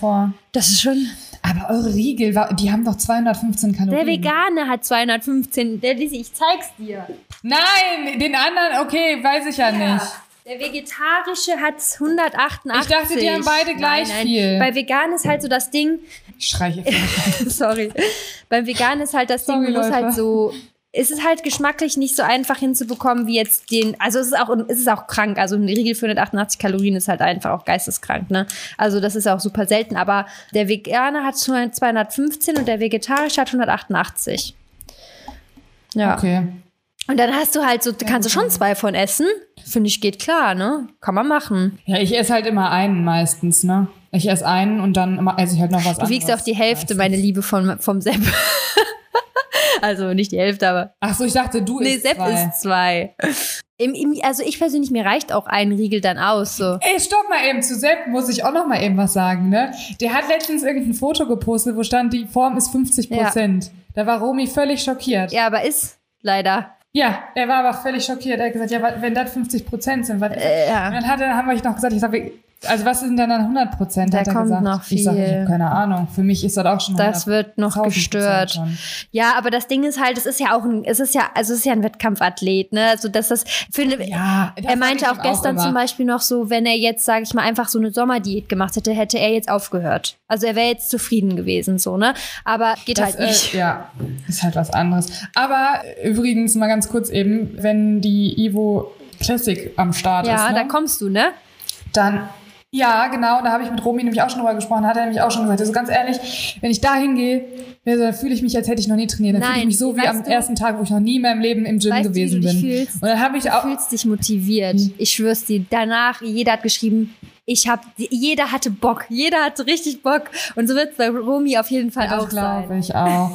B: das ist schon.
A: Aber eure Riegel, die haben doch 215 Kalorien.
B: Der Vegane hat 215. Der Lisi, ich zeig's dir.
A: Nein, den anderen, okay, weiß ich ja, nicht.
B: Der Vegetarische hat 188.
A: Ich dachte, die haben beide gleich viel.
B: Bei Vegan ist halt so das Ding,
A: Ich schreie
B: sorry. Beim Vegan ist halt das Ding,
A: Sorry,
B: du musst
A: Leute.
B: halt so. Es ist halt geschmacklich nicht so einfach hinzubekommen wie jetzt den. Also es ist auch, es ist auch krank. Also ein Riegel für 188 Kalorien ist halt einfach auch geisteskrank, ne? Also das ist auch super selten. Aber der Veganer hat 215 und der Vegetarische hat 188. Ja.
A: Okay.
B: Und dann hast du halt so, kannst du schon zwei von essen. Finde ich, geht klar, ne? Kann man machen.
A: Ja, ich esse halt immer einen meistens, ne? Ich esse einen und dann esse ich halt noch was
B: Du
A: anderes.
B: wiegst auch die Hälfte, meine Liebe, von, vom Sepp. also nicht die Hälfte, aber.
A: Ach so, ich dachte, du
B: Nee,
A: isst
B: Sepp
A: zwei.
B: ist zwei. Im, im, also ich persönlich, mir reicht auch ein Riegel dann aus. So.
A: Ey, stopp mal eben, zu Sepp muss ich auch noch mal eben was sagen, ne? Der hat letztens irgendein Foto gepostet, wo stand, die Form ist 50 Prozent. Da war Romy völlig schockiert. Ja.
B: Ja, aber ist leider.
A: er war aber völlig schockiert. Er hat gesagt, ja, wenn das 50 Prozent sind, was
B: Äh, ja.
A: Und dann hat er, haben wir noch gesagt, ich sag, wie- also was sind denn dann 100 Prozent?
B: Da
A: hat er
B: kommt
A: gesagt.
B: noch
A: Ich sag, ich
B: viel.
A: habe keine Ahnung. Für mich ist das auch schon
B: Das
A: 100
B: wird noch
A: 1000%
B: gestört.
A: schon.
B: Ja, aber das Ding ist halt, es ist ja auch ein, es ist ja, also es ist ja ein Wettkampfathlet, ne? Also dass das finde,
A: Ja, das
B: er meinte auch gestern
A: immer.
B: zum Beispiel noch so, wenn er jetzt, sage ich mal, einfach so eine Sommerdiät gemacht hätte, hätte er jetzt aufgehört. Also er wäre jetzt zufrieden gewesen, so, ne? Aber geht
A: Das,
B: halt nicht.
A: Äh, ja, ist halt was anderes. Aber übrigens mal ganz kurz eben, wenn die Evo Classic am Start
B: ja,
A: ist,
B: da
A: ne?
B: kommst du, ne?
A: dann Ja, genau. Da habe ich mit Romy nämlich auch schon drüber gesprochen. Hat er nämlich auch schon gesagt. Also ganz ehrlich, wenn ich da hingehe, dann fühle ich mich, als hätte ich noch nie trainiert. Dann fühle ich mich so wie am
B: du-
A: ersten Tag, wo ich noch nie in meinem Leben im Gym
B: Weißt du,
A: gewesen
B: du
A: bin.
B: fühlst?
A: Und dann habe ich
B: Du
A: auch.
B: fühlst dich motiviert.
A: Mhm.
B: Ich schwör's dir. Danach, jeder hat geschrieben, ich hab, jeder hatte Bock. Jeder hatte richtig Bock. Und so wird's bei Romy auf jeden Fall
A: Das
B: auch
A: glaube
B: sein.
A: ich auch.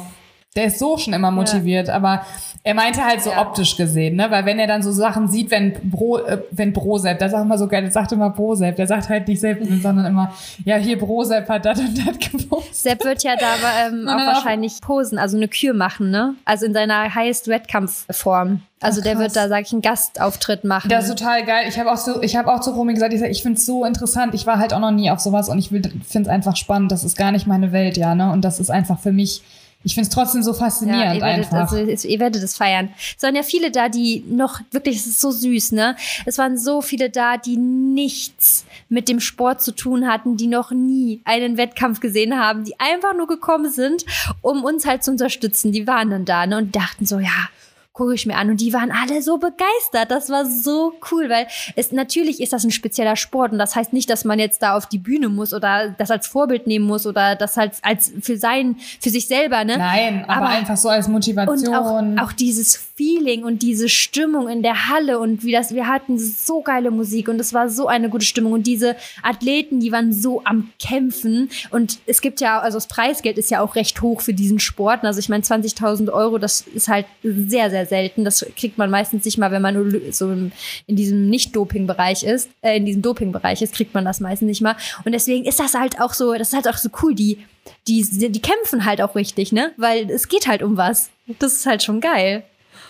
A: Der ist so schon immer motiviert, aber er meinte halt so
B: Ja.
A: optisch gesehen, ne? Weil wenn er dann so Sachen sieht, wenn Bro, äh, wenn Brosep, der sagt immer so geil, der sagt immer Brosep, der sagt halt nicht Sepp, sondern immer, ja, hier Brosep hat das und das gepostet.
B: Sepp wird ja da ähm, auch wahrscheinlich posen, also eine Kür machen, ne? Also in seiner Highest-Wettkampfform. Also
A: Ach,
B: der wird da, sag ich, einen Gastauftritt machen.
A: Das ist total geil. Ich habe auch so, ich habe auch zu Romy gesagt, ich, sag, ich finde es so interessant. Ich war halt auch noch nie auf sowas und ich finde es einfach spannend. Das ist gar nicht meine Welt, ja, ne? Und das ist einfach für mich, ich finde es trotzdem so
B: Ja,
A: faszinierend
B: ihr werdet,
A: einfach.
B: also, es- ihr werdet es feiern. Es waren ja viele da, die noch, wirklich, es ist so süß, ne? Es waren so viele da, die nichts mit dem Sport zu tun hatten, die noch nie einen Wettkampf gesehen haben, die einfach nur gekommen sind, um uns halt zu unterstützen. Die waren dann da, ne? Und dachten so, ja, gucke ich mir an. Und die waren alle so begeistert. Das war so cool, weil es natürlich ist das ein spezieller Sport und das heißt nicht, dass man jetzt da auf die Bühne muss oder das als Vorbild nehmen muss oder das halt als für sein, für sich selber, ne?
A: Nein, aber,
B: Aber-
A: einfach so als Motivation.
B: Und auch, auch dieses Feeling und diese Stimmung in der Halle und wie das, wir hatten so geile Musik und es war so eine gute Stimmung und diese Athleten, die waren so am Kämpfen und es gibt ja, also das Preisgeld ist ja auch recht hoch für diesen Sport. Also ich meine 20.000 Euro, das ist halt sehr, sehr selten. Das kriegt man meistens nicht mal, wenn man nur so in diesem Nicht-Doping-Bereich ist, äh, in diesem Doping-Bereich ist, kriegt man das meistens nicht mal. Und deswegen ist das halt auch so, das ist halt auch so cool, die, die, die kämpfen halt auch richtig, ne? Weil es geht halt um was. Das ist halt schon geil.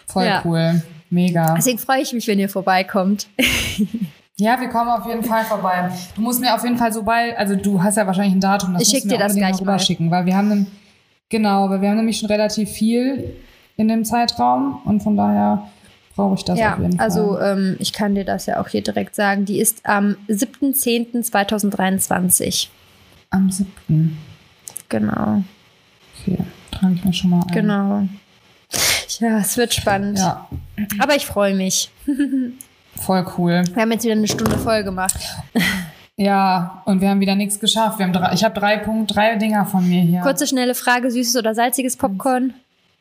A: Voll
B: Ja.
A: cool. Mega.
B: Deswegen freue ich mich, wenn ihr vorbeikommt.
A: Ja, wir kommen auf jeden Fall vorbei. Du musst mir auf jeden Fall sobald, also du hast ja wahrscheinlich ein Datum, das
B: Ich
A: musst
B: schick dir das gleich
A: mal rüberschicken, weil wir haben genau, weil wir haben nämlich schon relativ viel in dem Zeitraum und von daher brauche ich das
B: ja,
A: auf jeden Fall.
B: also ähm, ich kann dir das ja auch hier direkt sagen. Die ist am 7.10.2023.
A: am 7.
B: Genau,
A: Okay, trage ich mir schon mal ein.
B: genau. Ja, es wird spannend.
A: Ja,
B: Aber ich freue mich.
A: voll cool.
B: Wir haben jetzt wieder eine Stunde voll gemacht.
A: Ja, und wir haben wieder nichts geschafft. Wir haben drei, ich habe drei Punkte, drei Dinger von mir hier.
B: Kurze, schnelle Frage: Süßes oder salziges Popcorn?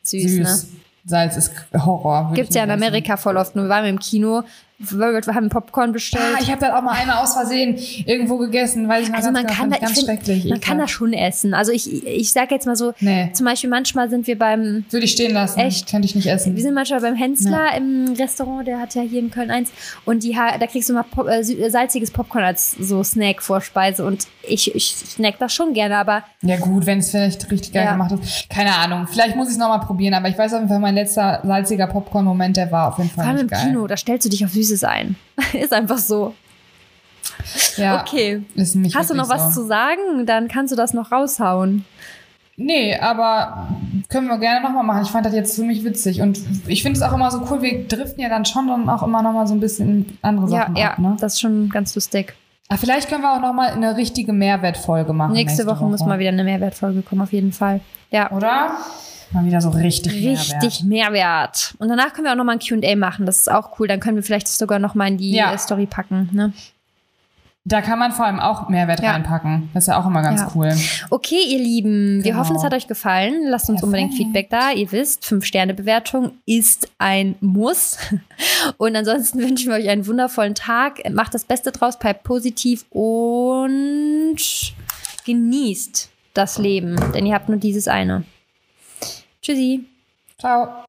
B: Süß,
A: Süß.
B: ne?
A: Salz ist Horror.
B: Gibt's ja in. Amerika voll oft. Wir waren im Kino, wir haben Popcorn bestellt.
A: Ah, ich habe das auch mal einmal aus Versehen irgendwo gegessen, weiß ich noch
B: also man kann, da,
A: ganz
B: find,
A: schrecklich.
B: man kann das schon essen. Also ich, ich sage jetzt mal so,
A: Nee,
B: zum Beispiel manchmal sind wir beim,
A: würde ich stehen lassen.
B: Echt?
A: Könnte ich nicht essen.
B: wir sind manchmal beim Hensler im Restaurant, der hat ja hier in Köln eins und die, da kriegst du mal Pop, äh, salziges Popcorn als so Snack-Vorspeise und ich, ich snack das schon gerne, aber
A: Ja gut, wenn es vielleicht richtig geil
B: Ja.
A: gemacht ist. Keine Ahnung. Vielleicht muss ich es nochmal probieren, aber ich weiß auf jeden Fall, mein letzter salziger Popcorn-Moment, der war auf jeden
B: vor
A: Fall
B: allem im
A: geil.
B: Kino, da stellst du dich auf Süßes ein. Ist einfach so.
A: Ja,
B: Okay. Hast du noch was
A: so.
B: zu sagen? Dann kannst du das noch raushauen.
A: Nee, aber können wir gerne nochmal machen. Ich fand das jetzt ziemlich witzig. Und ich finde es auch immer so cool, wir driften ja dann schon dann auch immer nochmal so ein bisschen in andere
B: Ja,
A: Sachen
B: ja,
A: ab. Ne?
B: das ist schon ganz lustig.
A: Ah, vielleicht können wir auch nochmal eine richtige Mehrwertfolge machen.
B: Nächste, Woche, muss mal wieder eine Mehrwertfolge kommen, auf jeden Fall. Ja.
A: Oder? Mal wieder so richtig
B: Richtig Mehrwert. Und danach können wir auch nochmal ein QA machen. Das ist auch cool. Dann können wir vielleicht das sogar nochmal in die
A: Ja.
B: äh, Story packen. Ne?
A: Da kann man vor allem auch Mehrwert
B: Ja.
A: reinpacken. Das ist ja auch immer ganz
B: Ja.
A: cool.
B: Okay, ihr Lieben, wir
A: Genau.
B: hoffen, es hat euch gefallen. Lasst uns unbedingt
A: Perfekt.
B: Feedback da. Ihr wisst, 5-Sterne-Bewertung ist ein Muss. Und ansonsten wünschen wir euch einen wundervollen Tag. Macht das Beste draus, bleibt positiv und genießt das Leben. Denn ihr habt nur dieses eine. Tschüssi.
A: Ciao.